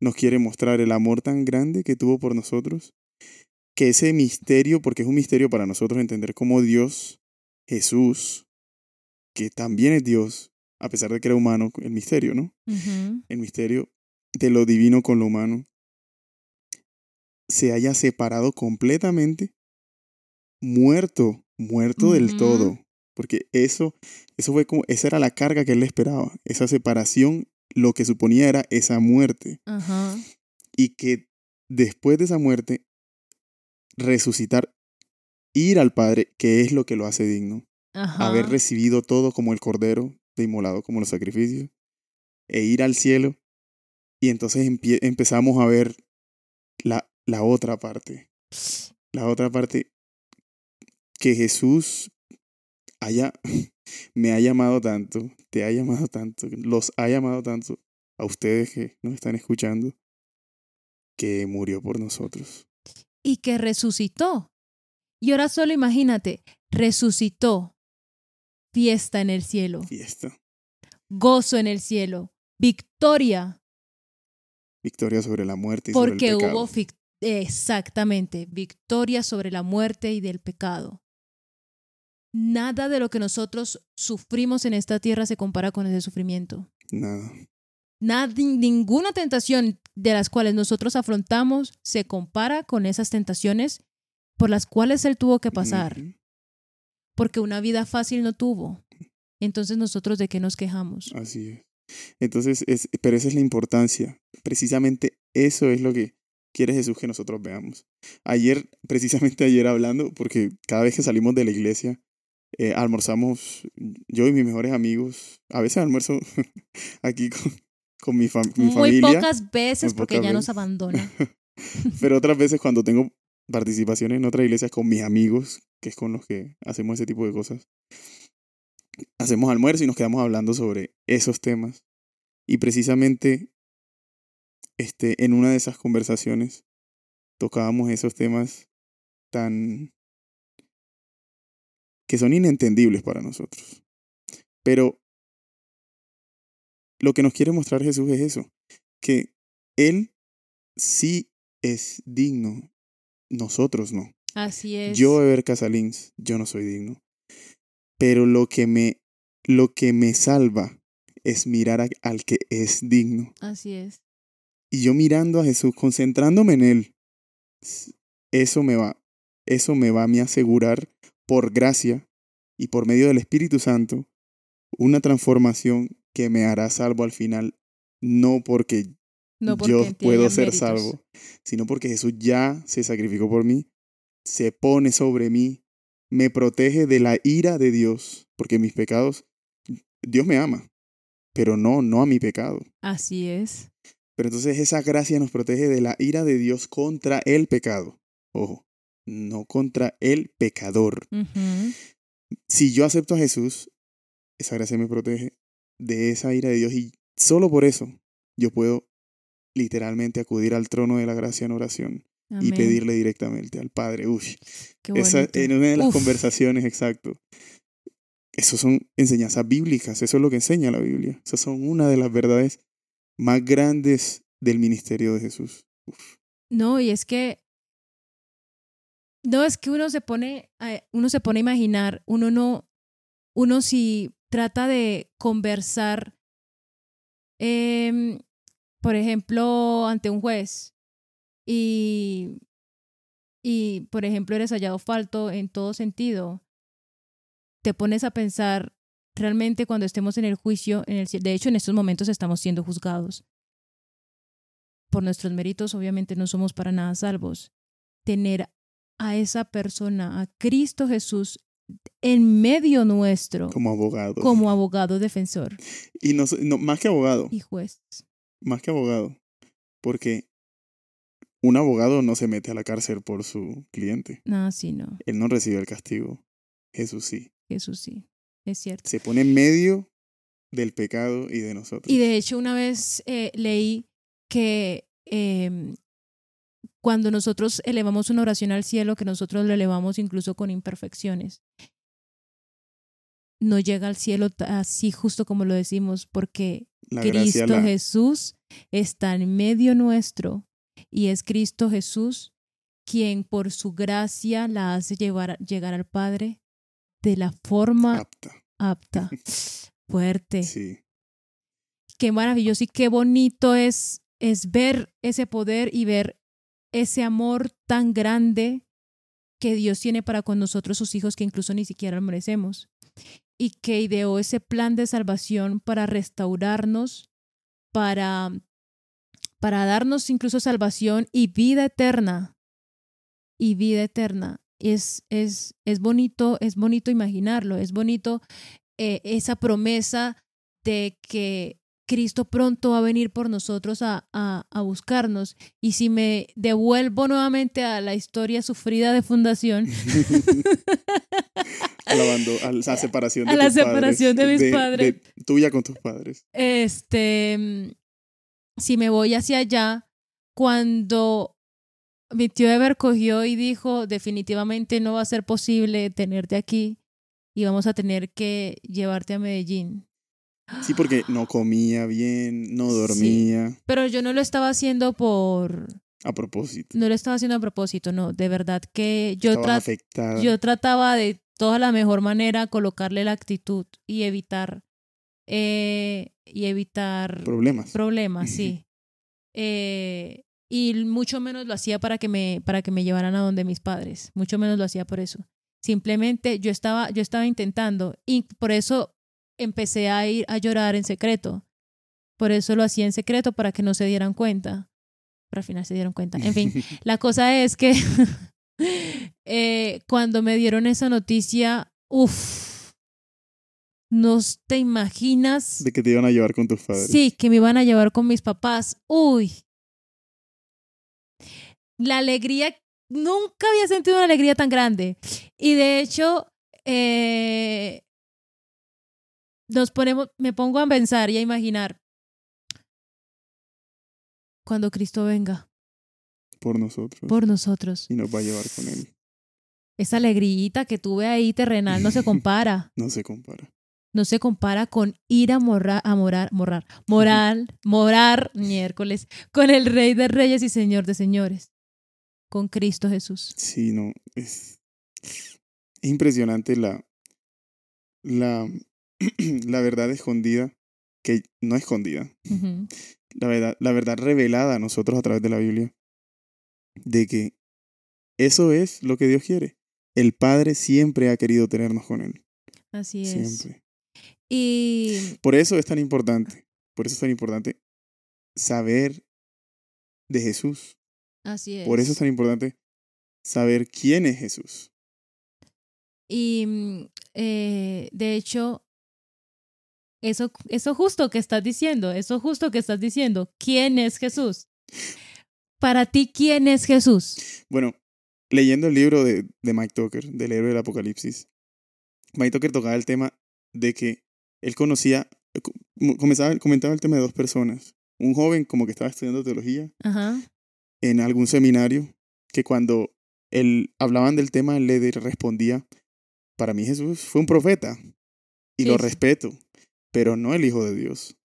nos quiere mostrar, el amor tan grande que tuvo por nosotros, que ese misterio, porque es un misterio para nosotros entender cómo Dios, Jesús, que también es Dios, a pesar de que era humano, el misterio, ¿no? El misterio de lo divino con lo humano, se haya separado completamente, muerto, muerto del todo, porque eso, eso fue como, esa era la carga que él esperaba, esa separación, lo que suponía era esa muerte, Ajá. y que después de esa muerte, resucitar, ir al Padre, que es lo que lo hace digno, Ajá. haber recibido todo como el cordero, de inmolado como los sacrificios, e ir al cielo, y entonces empie- empezamos a ver la, la otra parte, la otra parte que Jesús haya, [laughs] me ha llamado tanto, te ha llamado tanto, los ha llamado tanto a ustedes que nos están escuchando, que murió por nosotros. y que resucitó. Y ahora solo imagínate, resucitó. Fiesta en el cielo, Fiesta, gozo en el cielo, victoria, victoria sobre la muerte y sobre porque el pecado. hubo exactamente victoria sobre la muerte y del pecado. Nada de lo que nosotros sufrimos en esta tierra se compara con ese sufrimiento. Nada. Nada, ninguna tentación de las cuales nosotros afrontamos se compara con esas tentaciones por las cuales él tuvo que pasar, porque una vida fácil no tuvo. Entonces nosotros de qué nos quejamos? Así es. Entonces, es, pero esa es la importancia. Precisamente Eso es lo que quiere Jesús que nosotros veamos. Ayer, precisamente ayer hablando, porque cada vez que salimos de la iglesia, eh, almorzamos, yo y mis mejores amigos, a veces almuerzo [laughs] aquí con, con mi, fam- mi Muy familia, pocas veces muy porque pocas ya nos abandona. [laughs] pero otras veces cuando tengo participaciones en otras iglesias con mis amigos, que es con los que hacemos ese tipo de cosas, hacemos almuerzo y nos quedamos hablando sobre esos temas. Y precisamente este, en una de esas conversaciones tocábamos esos temas tan que son inentendibles para nosotros. Pero lo que nos quiere mostrar Jesús es eso, que Él sí es digno, nosotros no. Así es. Yo, Eber Casalins, yo no soy digno. Pero lo que me, lo que me salva es mirar a- al que es digno. Así es. Y yo mirando a Jesús, concentrándome en Él, eso me va, eso me va a mí asegurar por gracia y por medio del Espíritu Santo una transformación que me hará salvo al final, no porque No porque yo puedo ser méritos. salvo, sino porque Jesús ya se sacrificó por mí, se pone sobre mí, me protege de la ira de Dios, porque mis pecados, Dios me ama, pero no, no a mi pecado. Así es. Pero entonces esa gracia nos protege de la ira de Dios contra el pecado. Ojo, no contra el pecador. Si yo acepto a Jesús, esa gracia me protege de esa ira de Dios y solo por eso yo puedo literalmente acudir al trono de la gracia en oración y pedirle directamente al Padre. Uy, Qué esa, en una de las Uf. conversaciones, exacto. Esas son enseñanzas bíblicas, eso es lo que enseña la Biblia. Esas son una de las verdades más grandes del ministerio de Jesús. No, y es que. No, es que uno se pone. Uno se pone a imaginar, uno no. Uno si trata de conversar. em, por ejemplo, ante un juez. Y. Y, por ejemplo, eres hallado falto en todo sentido. Te pones a pensar. Realmente cuando estemos en el juicio, en el, de hecho en estos momentos estamos siendo juzgados por nuestros méritos, obviamente no somos para nada salvos. Tener a esa persona, a Cristo Jesús, en medio nuestro, Como abogado. como abogado defensor Y no, no, más que abogado, y juez. más que abogado. Porque un abogado no se mete a la cárcel por su cliente. No, sí, no, Él no recibe el castigo. Jesús sí. Jesús sí, es cierto. Se pone en medio del pecado y de nosotros. Y de hecho, una vez eh, leí que eh, cuando nosotros elevamos una oración al cielo, que nosotros lo elevamos incluso con imperfecciones, no llega al cielo así justo como lo decimos, porque la Cristo la, Jesús está en medio nuestro y es Cristo Jesús quien por su gracia la hace llevar, llegar al Padre de la forma apta. apta. [laughs] Fuerte. Sí. Qué maravilloso y qué bonito es, es ver ese poder y ver ese amor tan grande que Dios tiene para con nosotros, sus hijos, que incluso ni siquiera merecemos. Y que ideó ese plan de salvación para restaurarnos, para, para darnos incluso salvación y vida eterna. Y vida eterna. Es, es, es bonito, es bonito imaginarlo, es bonito eh, esa promesa de que Cristo pronto va a venir por nosotros a, a, a buscarnos. Y si me devuelvo nuevamente a la historia sufrida de fundación, [laughs] Alabando a la separación de A la tus padres, separación de mis padres. de tuya con tus padres. este, si me voy hacia allá, cuando mi tío Ever cogió y dijo, definitivamente no va a ser posible tenerte aquí y vamos a tener que llevarte a Medellín. Sí, porque no comía bien, no dormía. Pero yo no lo estaba haciendo por... A propósito. No lo estaba haciendo a propósito, no. De verdad que yo, tra- afectada. yo trataba de toda la mejor manera colocarle la actitud y evitar... eh, y evitar Problemas. problemas, sí. [laughs] Eh, y mucho menos lo hacía para que me para que me llevaran a donde mis padres, mucho menos lo hacía por eso. Simplemente yo estaba yo estaba intentando y por eso empecé a ir a llorar en secreto. Por eso lo hacía en secreto para que no se dieran cuenta. pero al final se dieron cuenta. En fin, [laughs] la cosa es que [laughs] eh, cuando me dieron esa noticia, uff, no te imaginas. De que te iban a llevar con tus padres. Sí, que me iban a llevar con mis papás. Uy. La alegría, nunca había sentido una alegría tan grande. Y de hecho, eh, nos ponemos, me pongo a pensar y a imaginar cuando Cristo venga Por nosotros. por nosotros. Y nos va a llevar con Él. Esa alegrita que tuve ahí terrenal no se [laughs] compara. No se compara. No se compara con ir a morar, a morar, morar, moral, morar miércoles con el Rey de Reyes y Señor de Señores, con Cristo Jesús. Sí, no. Es, es impresionante la, la, [clears throat] la verdad escondida, que no escondida, la verdad, la verdad revelada a nosotros a través de la Biblia, de que eso es lo que Dios quiere. El Padre siempre ha querido tenernos con Él. Así es. Siempre. Y Por eso es tan importante, por eso es tan importante saber de Jesús. así es. Por eso es tan importante saber quién es Jesús. Y mm, eh, de hecho, eso, eso justo que estás diciendo, eso justo que estás diciendo, ¿quién es Jesús? Para ti, ¿quién es Jesús? Bueno, leyendo el libro de, de Mike Tucker, del héroe del Apocalipsis, Mike Tucker tocaba el tema de que él conocía, co- comenzaba, comentaba el tema de dos personas. Un joven como que estaba estudiando teología Ajá. en algún seminario, que cuando él hablaban del tema, él le respondía, para mí Jesús fue un profeta y lo respeto, pero no el Hijo de Dios.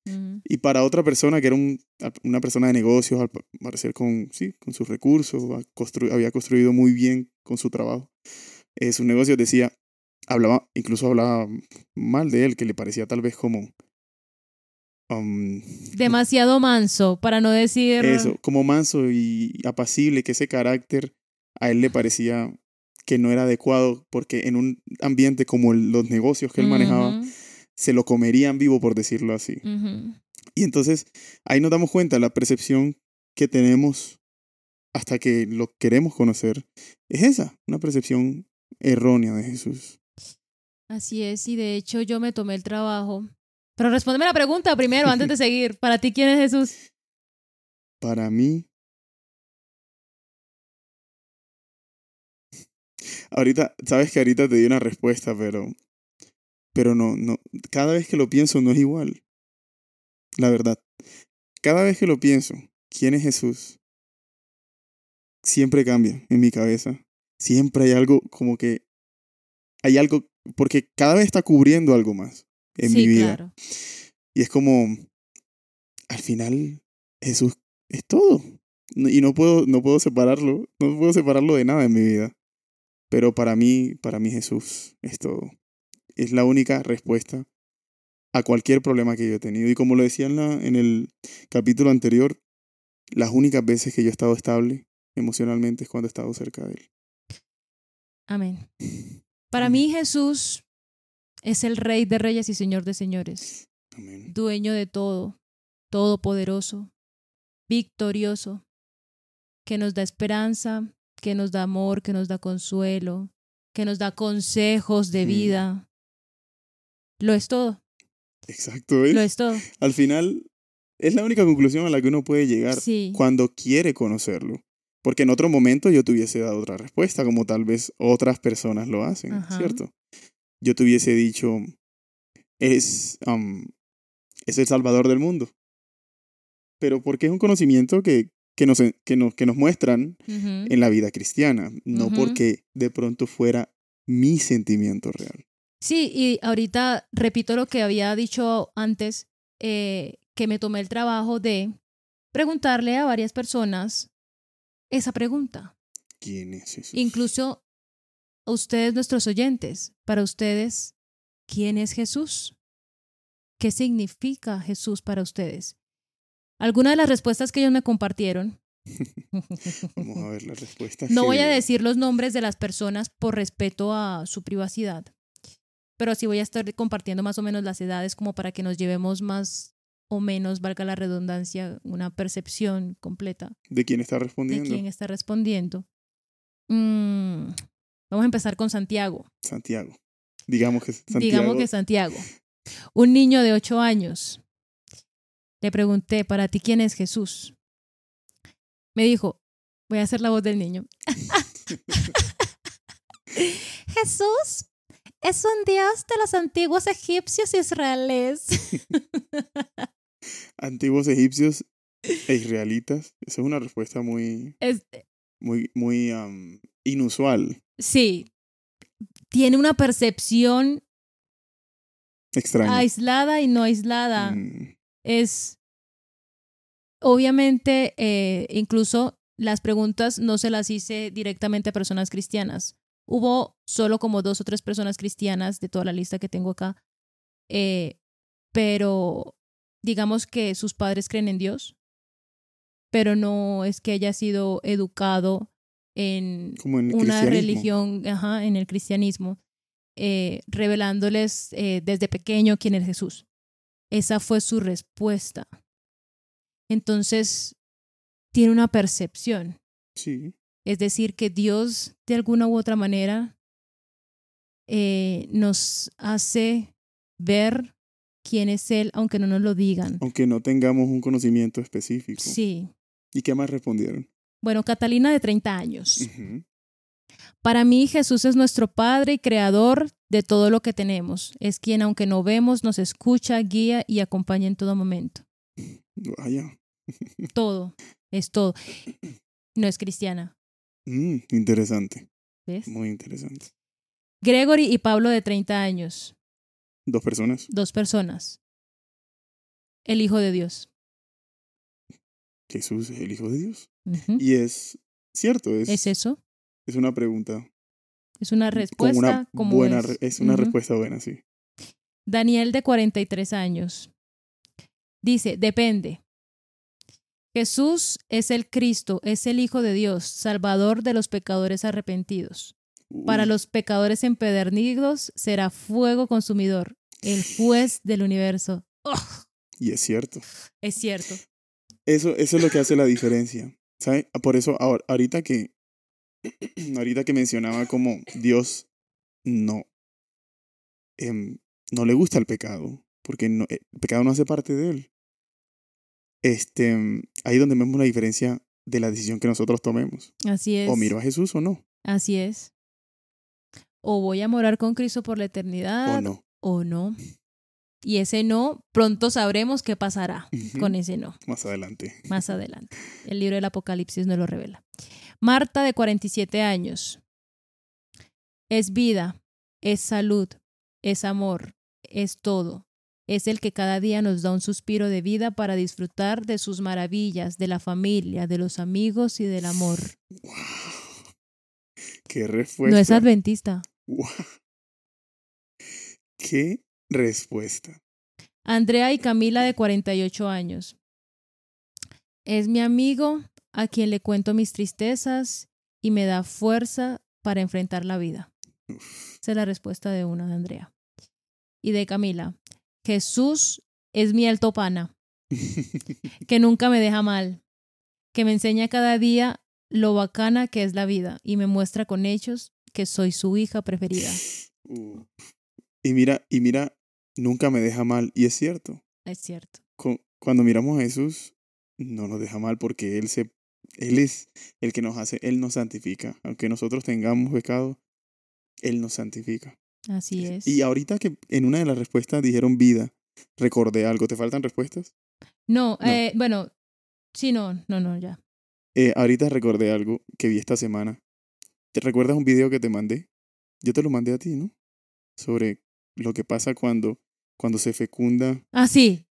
Y para otra persona que era un- una persona de negocios, al pa- parecer con, sí, con sus recursos, constru- había construido muy bien con su trabajo, eh, sus negocios, decía, hablaba, incluso hablaba mal de él, que le parecía tal vez como... um, Demasiado manso, para no decir... eso, como manso y apacible, que ese carácter a él le parecía que no era adecuado porque en un ambiente como el- los negocios que él manejaba, se lo comerían vivo, por decirlo así. Y entonces ahí nos damos cuenta, la percepción que tenemos hasta que lo queremos conocer es esa, una percepción errónea de Jesús. Así es, y de hecho yo me tomé el trabajo. Pero respóndeme la pregunta primero, antes de [laughs] seguir. Para ti, ¿quién es Jesús? Para mí, ahorita, sabes que ahorita te di una respuesta, pero, pero no, no, cada vez que lo pienso no es igual. La verdad, cada vez que lo pienso, ¿quién es Jesús? Siempre cambia en mi cabeza. Siempre hay algo como que hay algo, porque cada vez está cubriendo algo más en sí, mi vida. claro. Y es como, al final, Jesús es todo. Y no puedo, no puedo separarlo, no puedo separarlo de nada en mi vida. Pero para mí, para mí Jesús es todo. Es la única respuesta a cualquier problema que yo he tenido. Y como lo decía en, la, en el capítulo anterior, las únicas veces que yo he estado estable emocionalmente es cuando he estado cerca de Él. Amén. [laughs] Para Amén. mí Jesús es el Rey de Reyes y Señor de Señores, Amén. dueño de todo, todopoderoso, victorioso, que nos da esperanza, que nos da amor, que nos da consuelo, que nos da consejos de Mm. vida. Lo es todo, Exacto. lo es todo. Al final, es la única conclusión a la que uno puede llegar. Sí, cuando quiere conocerlo. Porque en otro momento yo te hubiese dado otra respuesta, como tal vez otras personas lo hacen, Ajá. ¿cierto? Yo te hubiese dicho, es, am, es el salvador del mundo. Pero porque es un conocimiento que, que, nos, que, nos, que nos muestran en la vida cristiana, no porque de pronto fuera mi sentimiento real. Sí, y ahorita repito lo que había dicho antes, eh, que me tomé el trabajo de preguntarle a varias personas esa pregunta. ¿Quién es Jesús? Incluso a ustedes, nuestros oyentes, para ustedes, ¿quién es Jesús? ¿Qué significa Jesús para ustedes? Algunas de las respuestas que ellos me compartieron, [laughs] Vamos a ver la respuesta. no voy a decir los nombres de las personas por respeto a su privacidad, pero sí voy a estar compartiendo más o menos las edades como para que nos llevemos más o menos, valga la redundancia, una percepción completa ¿De quién está de respondiendo? quién está respondiendo. Mm, vamos a empezar con Santiago. Santiago. Digamos que Santiago. Digamos que Santiago. Un niño de ocho años. Le pregunté, ¿para ti quién es Jesús? Me dijo, voy a hacer la voz del niño. [laughs] [laughs] Jesús es un dios de los antiguos egipcios israelíes. [laughs] Antiguos egipcios e israelitas. Esa es una respuesta muy, Es- muy, muy am, inusual. sí, tiene una percepción Extraña. aislada y no aislada. Mm, es obviamente eh, incluso las preguntas no se las hice directamente a personas cristianas. Hubo solo como dos o tres personas cristianas de toda la lista que tengo acá, eh, pero digamos que sus padres creen en Dios, pero no es que haya sido educado en una religión, ajá, en el cristianismo, eh, revelándoles eh, desde pequeño quién es Jesús. Esa fue su respuesta. Entonces, tiene una percepción. Sí. Es decir, que Dios, de alguna u otra manera, eh, nos hace ver quién es Él, aunque no nos lo digan. Aunque no tengamos un conocimiento específico. Sí. ¿Y qué más respondieron? Bueno, Catalina de 30 años. Para mí Jesús es nuestro Padre y Creador de todo lo que tenemos. Es quien, aunque no vemos, nos escucha, guía y acompaña en todo momento. Vaya. Todo, es todo. No es cristiana, Mm, interesante. ¿ves? Muy interesante. Gregory y Pablo de 30 años, Dos personas. dos personas. El Hijo de Dios. Jesús es el Hijo de Dios. Y es cierto, es, ¿Es eso? es una pregunta. Es una respuesta una como buena, es. una respuesta buena, sí. Daniel de 43 años. Dice, depende. Jesús es el Cristo, es el Hijo de Dios, Salvador de los pecadores arrepentidos. Para los pecadores empedernidos será fuego consumidor, el juez del universo. ¡Oh! Y es cierto. es cierto. Eso, eso es lo que hace la diferencia. ¿Sabes? Por eso, ahor- ahorita que, [clears throat] ahorita que mencionaba como Dios no, em, no le gusta el pecado, porque no, el pecado no hace parte de él. Este, em, ahí donde vemos la diferencia de la decisión que nosotros tomemos. Así es. O miro a Jesús o no, Así es. O voy a morar con Cristo por la eternidad o no. o no. Y ese no, pronto sabremos qué pasará con ese no. Más adelante. más adelante. [laughs] El libro del Apocalipsis nos lo revela. Marta, de 47 años. Es vida, es salud, es amor, es todo. Es el que cada día nos da un suspiro de vida para disfrutar de sus maravillas, de la familia, de los amigos y del amor. ¡Wow! ¡Qué respuesta! No es adventista. ¡Wow! ¡Qué respuesta! Andrea y Camila, de 48 años. Es mi amigo a quien le cuento mis tristezas y me da fuerza para enfrentar la vida. Uf. Esa es la respuesta de una de Andrea. Y de Camila. Jesús es mi alto pana, que nunca me deja mal, que me enseña cada día lo bacana que es la vida y me muestra con hechos que soy su hija preferida. Uh. Y mira, y mira, nunca me deja mal. Y es cierto. Es cierto. cu- Cuando miramos a Jesús, no nos deja mal porque Él se, Él es el que nos hace, Él nos santifica. Aunque nosotros tengamos pecado, Él nos santifica. Así es. Y ahorita que en una de las respuestas dijeron vida, recordé algo. ¿Te faltan respuestas? No, No. eh, bueno, sí, no, no, no, ya. Eh, ahorita recordé algo que vi esta semana. ¿Te recuerdas un video que te mandé? Yo te lo mandé a ti, ¿no? Sobre lo que pasa cuando, cuando se fecunda Ah, sí.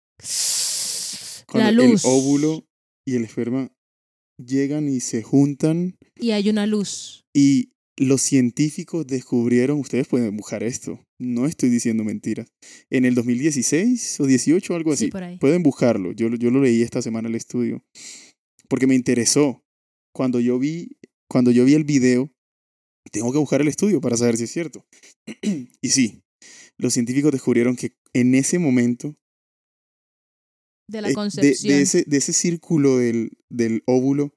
cuando La luz. el óvulo y el esperma llegan y se juntan Y hay una luz. y los científicos descubrieron, ustedes pueden buscar esto, no estoy diciendo mentiras, en el 2016 o 18 algo Sí, así, por ahí. pueden buscarlo, yo, lo- yo lo leí esta semana el estudio, porque me interesó. Cuando yo vi, cuando yo vi el video, tengo que buscar el estudio para saber si es cierto. [clears throat] y sí, los científicos descubrieron que en ese momento De la eh, de, concepción. de ese, de ese círculo del, del óvulo,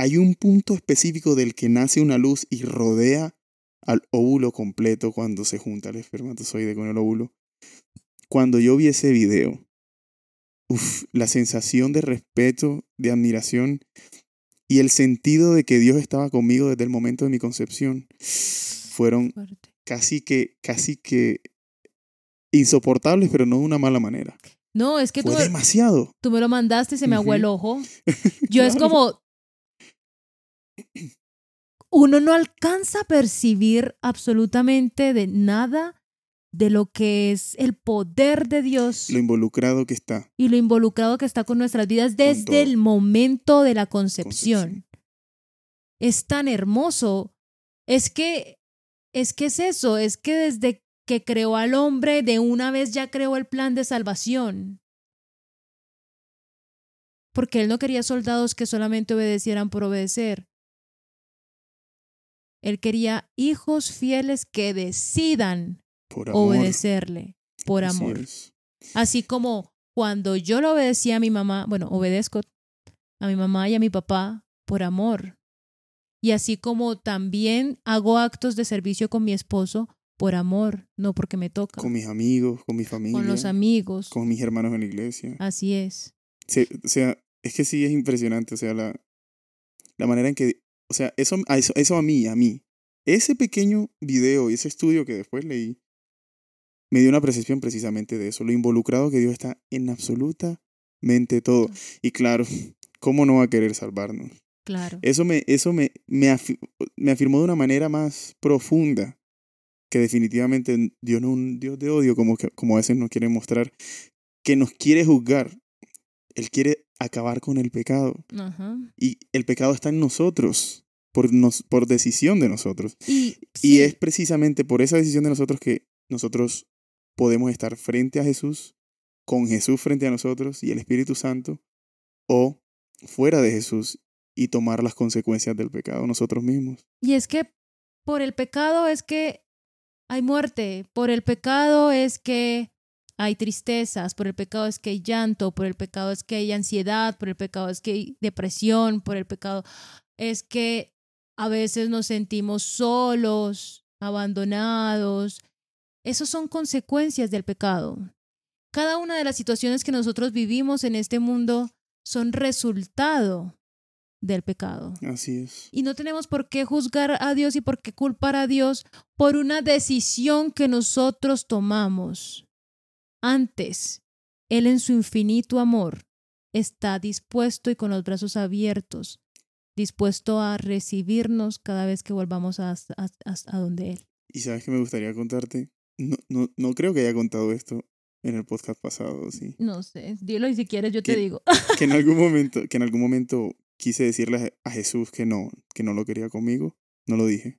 hay un punto específico del que nace una luz y rodea al óvulo completo cuando se junta el espermatozoide con el óvulo. Cuando yo vi ese video, uf, la sensación de respeto, de admiración y el sentido de que Dios estaba conmigo desde el momento de mi concepción fueron casi que, casi que insoportables, pero no de una mala manera. No, es que tú, Fue demasiado. tú me lo mandaste y se me aguó el ojo. Yo es como... Uno no alcanza a percibir absolutamente de nada de lo que es el poder de Dios Lo involucrado que está. y lo involucrado que está con nuestras vidas desde el momento de la concepción. Concepción. Es tan hermoso. Es que es que es eso, es que desde que creó al hombre de una vez ya creó el plan de salvación. Porque él no quería soldados que solamente obedecieran por obedecer. Él quería hijos fieles que decidan Por obedecerle por Así amor. es. Así como cuando yo le obedecía a mi mamá, bueno, obedezco a mi mamá y a mi papá por amor. Y así como también hago actos de servicio con mi esposo por amor, no porque me toca. Con mis amigos, con mi familia, Con los amigos. con mis hermanos en la iglesia. Así es. Se- o sea, es que sí es impresionante, o sea, la, la manera en que, o sea, eso, a eso, eso a mí, a mí, ese pequeño video y ese estudio que después leí, me dio una percepción precisamente de eso, lo involucrado que Dios está en absolutamente todo. Y claro, ¿cómo no va a querer salvarnos? Claro. Eso me, eso me, me, me afirmó de una manera más profunda que definitivamente Dios no es un Dios de odio como, que- como a veces nos quiere mostrar, que nos quiere juzgar. Él quiere acabar con el pecado. Ajá. Y el pecado está en nosotros, por, nos, por decisión de nosotros. Y, Y sí, es precisamente por esa decisión de nosotros que nosotros podemos estar frente a Jesús, con Jesús frente a nosotros y el Espíritu Santo, o fuera de Jesús y tomar las consecuencias del pecado nosotros mismos. y es que por el pecado es que hay muerte, por el pecado es que hay tristezas, por el pecado es que hay llanto, por el pecado es que hay ansiedad, por el pecado es que hay depresión, por el pecado es que a veces nos sentimos solos, abandonados. Esas son consecuencias del pecado. Cada una de las situaciones que nosotros vivimos en este mundo son resultado del pecado. Así es. Y no tenemos por qué juzgar a Dios y por qué culpar a Dios por una decisión que nosotros tomamos. Antes, Él en su infinito amor está dispuesto y con los brazos abiertos, dispuesto a recibirnos cada vez que volvamos a, a, a- a donde Él. Y sabes que me gustaría contarte, no, no, no creo que haya contado esto en el podcast pasado, sí. No sé, dilo y si quieres yo te digo. [laughs] Que en algún [laughs] momento, que en algún momento quise decirle a Jesús que no, que no lo quería conmigo. No lo dije.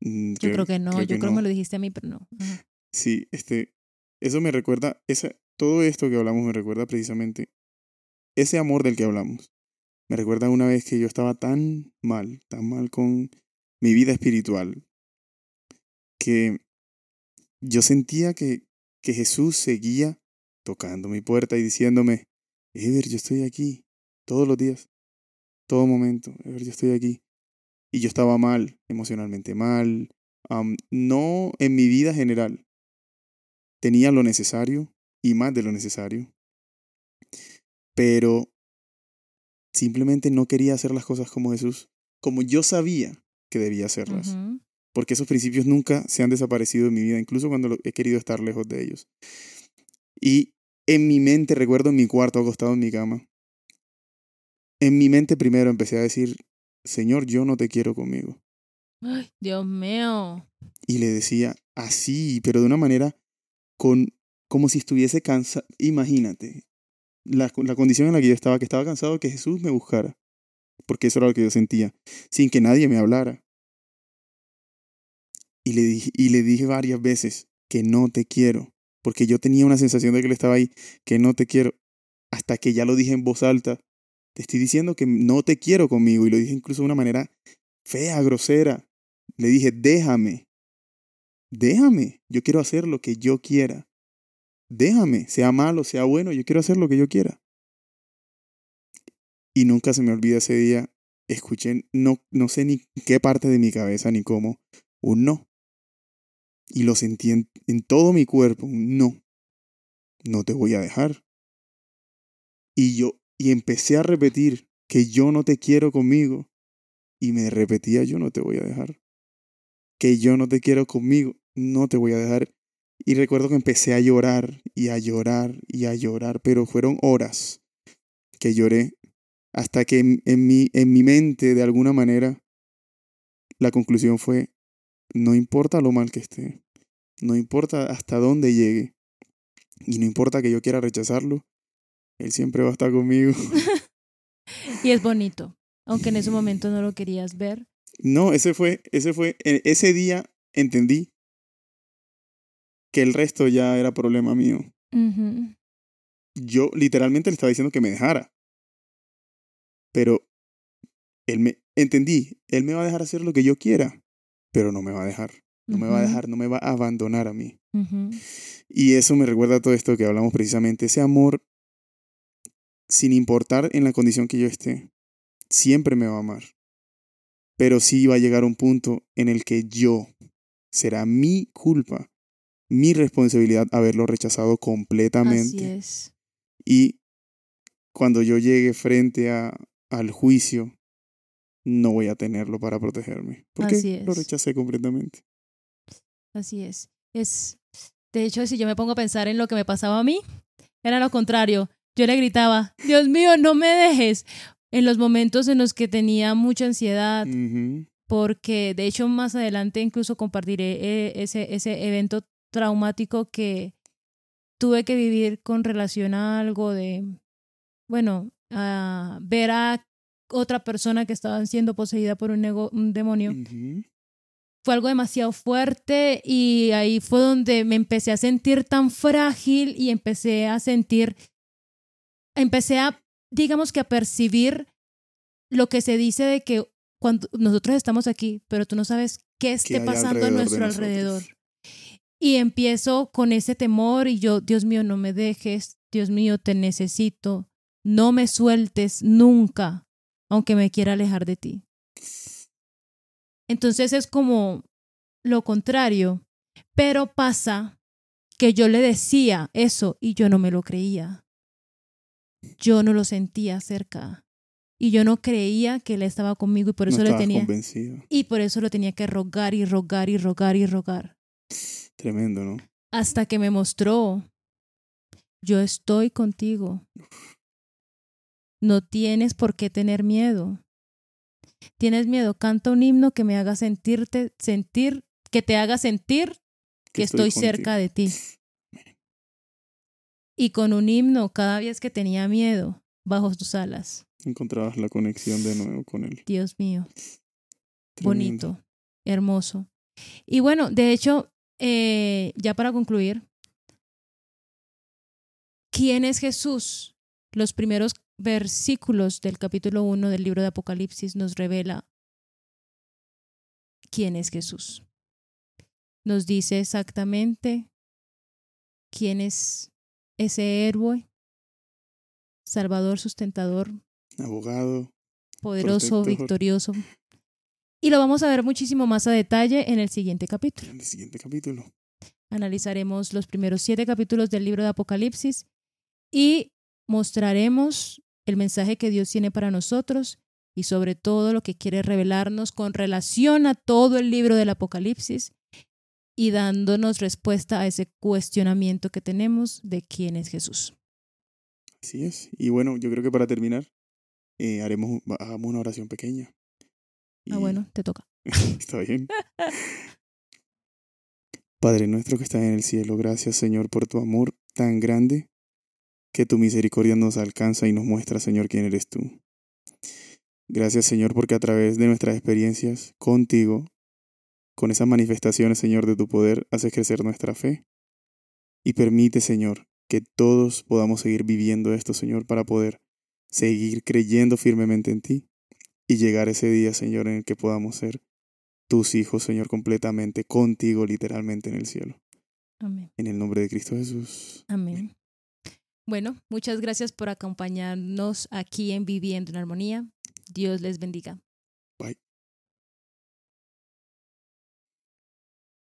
Mm, Yo creo que no, yo creo que me lo dijiste a mí, pero no. Ajá. Sí, este, eso me recuerda, esa, todo esto que hablamos me recuerda precisamente ese amor del que hablamos. Me recuerda una vez que yo estaba tan mal, tan mal con mi vida espiritual, que yo sentía que, que Jesús seguía tocando mi puerta y diciéndome, Ever, yo estoy aquí todos los días, todo momento, Ever, yo estoy aquí. Y yo estaba mal, emocionalmente mal, no en mi vida general, tenía lo necesario y más de lo necesario, pero simplemente no quería hacer las cosas como Jesús, como yo sabía que debía hacerlas, porque esos principios nunca se han desaparecido de mi vida, incluso cuando he querido estar lejos de ellos. Y en mi mente, recuerdo en mi cuarto acostado en mi cama, en mi mente primero empecé a decir, Señor, yo no te quiero conmigo. Ay, Dios mío. y le decía así, pero de una manera con como si estuviese cansado. Imagínate la, la condición en la que yo estaba, que estaba cansado de que Jesús me buscara, porque eso era lo que yo sentía, sin que nadie me hablara. Y le dije, y le dije varias veces que no te quiero, porque yo tenía una sensación de que él estaba ahí, que no te quiero, hasta que ya lo dije en voz alta. Te estoy diciendo que no te quiero conmigo, y lo dije incluso de una manera fea, grosera. Le dije, déjame, déjame, yo quiero hacer lo que yo quiera. déjame, sea malo, sea bueno, yo quiero hacer lo que yo quiera. Y nunca se me olvida ese día, escuché, no, no sé ni qué parte de mi cabeza ni cómo, un no. Y lo sentí en, todo mi cuerpo, un no. No te voy a dejar. Y yo, y empecé a repetir que yo no te quiero conmigo. Y me repetía, yo no te voy a dejar. Que yo no te quiero conmigo, no te voy a dejar. Y recuerdo que empecé a llorar y a llorar y a llorar, pero fueron horas que lloré hasta que en, en, mi, en mi mente, de alguna manera, la conclusión fue, no importa lo mal que esté, no importa hasta dónde llegue, y no importa que yo quiera rechazarlo, él siempre va a estar conmigo. [laughs] y es bonito, aunque en ese momento no lo querías ver. No, ese fue, ese fue, e, ese día entendí que el resto ya era problema mío. Uh -huh. Yo literalmente le estaba diciendo que me dejara. Pero él me entendí, él me va a dejar hacer lo que yo quiera, pero no me va a dejar. No uh -huh. me va a dejar, no me va a abandonar a mí. Uh -huh. Y eso me recuerda a todo esto que hablamos precisamente, ese amor sin importar en la condición que yo esté, siempre me va a amar. Pero sí va a llegar un punto en el que yo será mi culpa, mi responsabilidad haberlo rechazado completamente. Así es. Y cuando yo llegue frente a, al juicio, no voy a tenerlo para protegerme. Porque Así es. lo rechacé completamente. Así es. Es, de hecho, si yo me pongo a pensar en lo que me pasaba a mí, era lo contrario. Yo le gritaba, Dios mío, no me dejes. En los momentos en los que tenía mucha ansiedad, Uh -huh. porque de hecho más adelante incluso compartiré eh, ese, ese evento traumático que tuve que vivir con relación a algo de, bueno, a ver a otra persona que estaba siendo poseída por un, un demonio. Uh -huh. Fue algo demasiado fuerte y ahí fue donde me empecé a sentir tan frágil y empecé a sentir, empecé a, digamos que a percibir lo que se dice de que cuando nosotros estamos aquí, pero tú no sabes qué esté ¿Qué pasando a nuestro alrededor. Y empiezo con ese temor y yo, Dios mío, no me dejes, Dios mío, te necesito, no me sueltes nunca, aunque me quiera alejar de ti. Entonces es como lo contrario, pero pasa que yo le decía eso y yo no me lo creía. Yo no lo sentía cerca y yo no creía que él estaba conmigo y por eso no le tenía convencido. y por eso lo tenía que rogar y rogar y rogar y rogar. Tremendo, ¿no? Hasta que me mostró, yo estoy contigo. No tienes por qué tener miedo. Tienes miedo, canta un himno que me haga sentirte, sentir, que te haga sentir que, estoy, estoy cerca de ti. [laughs] Y con un himno, cada vez que tenía miedo, bajo tus alas. Encontrabas la conexión de nuevo con él. Dios mío. Tremendo. Bonito, hermoso. Y bueno, de hecho, eh, ya para concluir, ¿quién es Jesús? Los primeros versículos del capítulo 1 del libro de Apocalipsis nos revela quién es Jesús. Nos dice exactamente quién es ese héroe, salvador, sustentador, abogado, poderoso, protector. victorioso. Y lo vamos a ver muchísimo más a detalle en el siguiente capítulo. En el siguiente capítulo. Analizaremos los primeros siete capítulos del libro de Apocalipsis y mostraremos el mensaje que Dios tiene para nosotros y sobre todo lo que quiere revelarnos con relación a todo el libro del Apocalipsis y dándonos respuesta a ese cuestionamiento que tenemos de quién es Jesús. Así es. Y bueno, yo creo que para terminar, eh, haremos hagamos una oración pequeña. Y... Ah, bueno, te toca. [laughs] Está bien. Padre nuestro que estás en el cielo, gracias Señor por tu amor tan grande que tu misericordia nos alcanza y nos muestra, Señor, quién eres tú. Gracias, Señor, porque a través de nuestras experiencias contigo, con esas manifestaciones, Señor, de tu poder, haces crecer nuestra fe. Y permite, Señor, que todos podamos seguir viviendo esto, Señor, para poder seguir creyendo firmemente en ti y llegar ese día, Señor, en el que podamos ser tus hijos, Señor, completamente contigo, literalmente en el cielo. Amén. En el nombre de Cristo Jesús. Amén. Bueno, muchas gracias por acompañarnos aquí en Viviendo en Armonía. Dios les bendiga.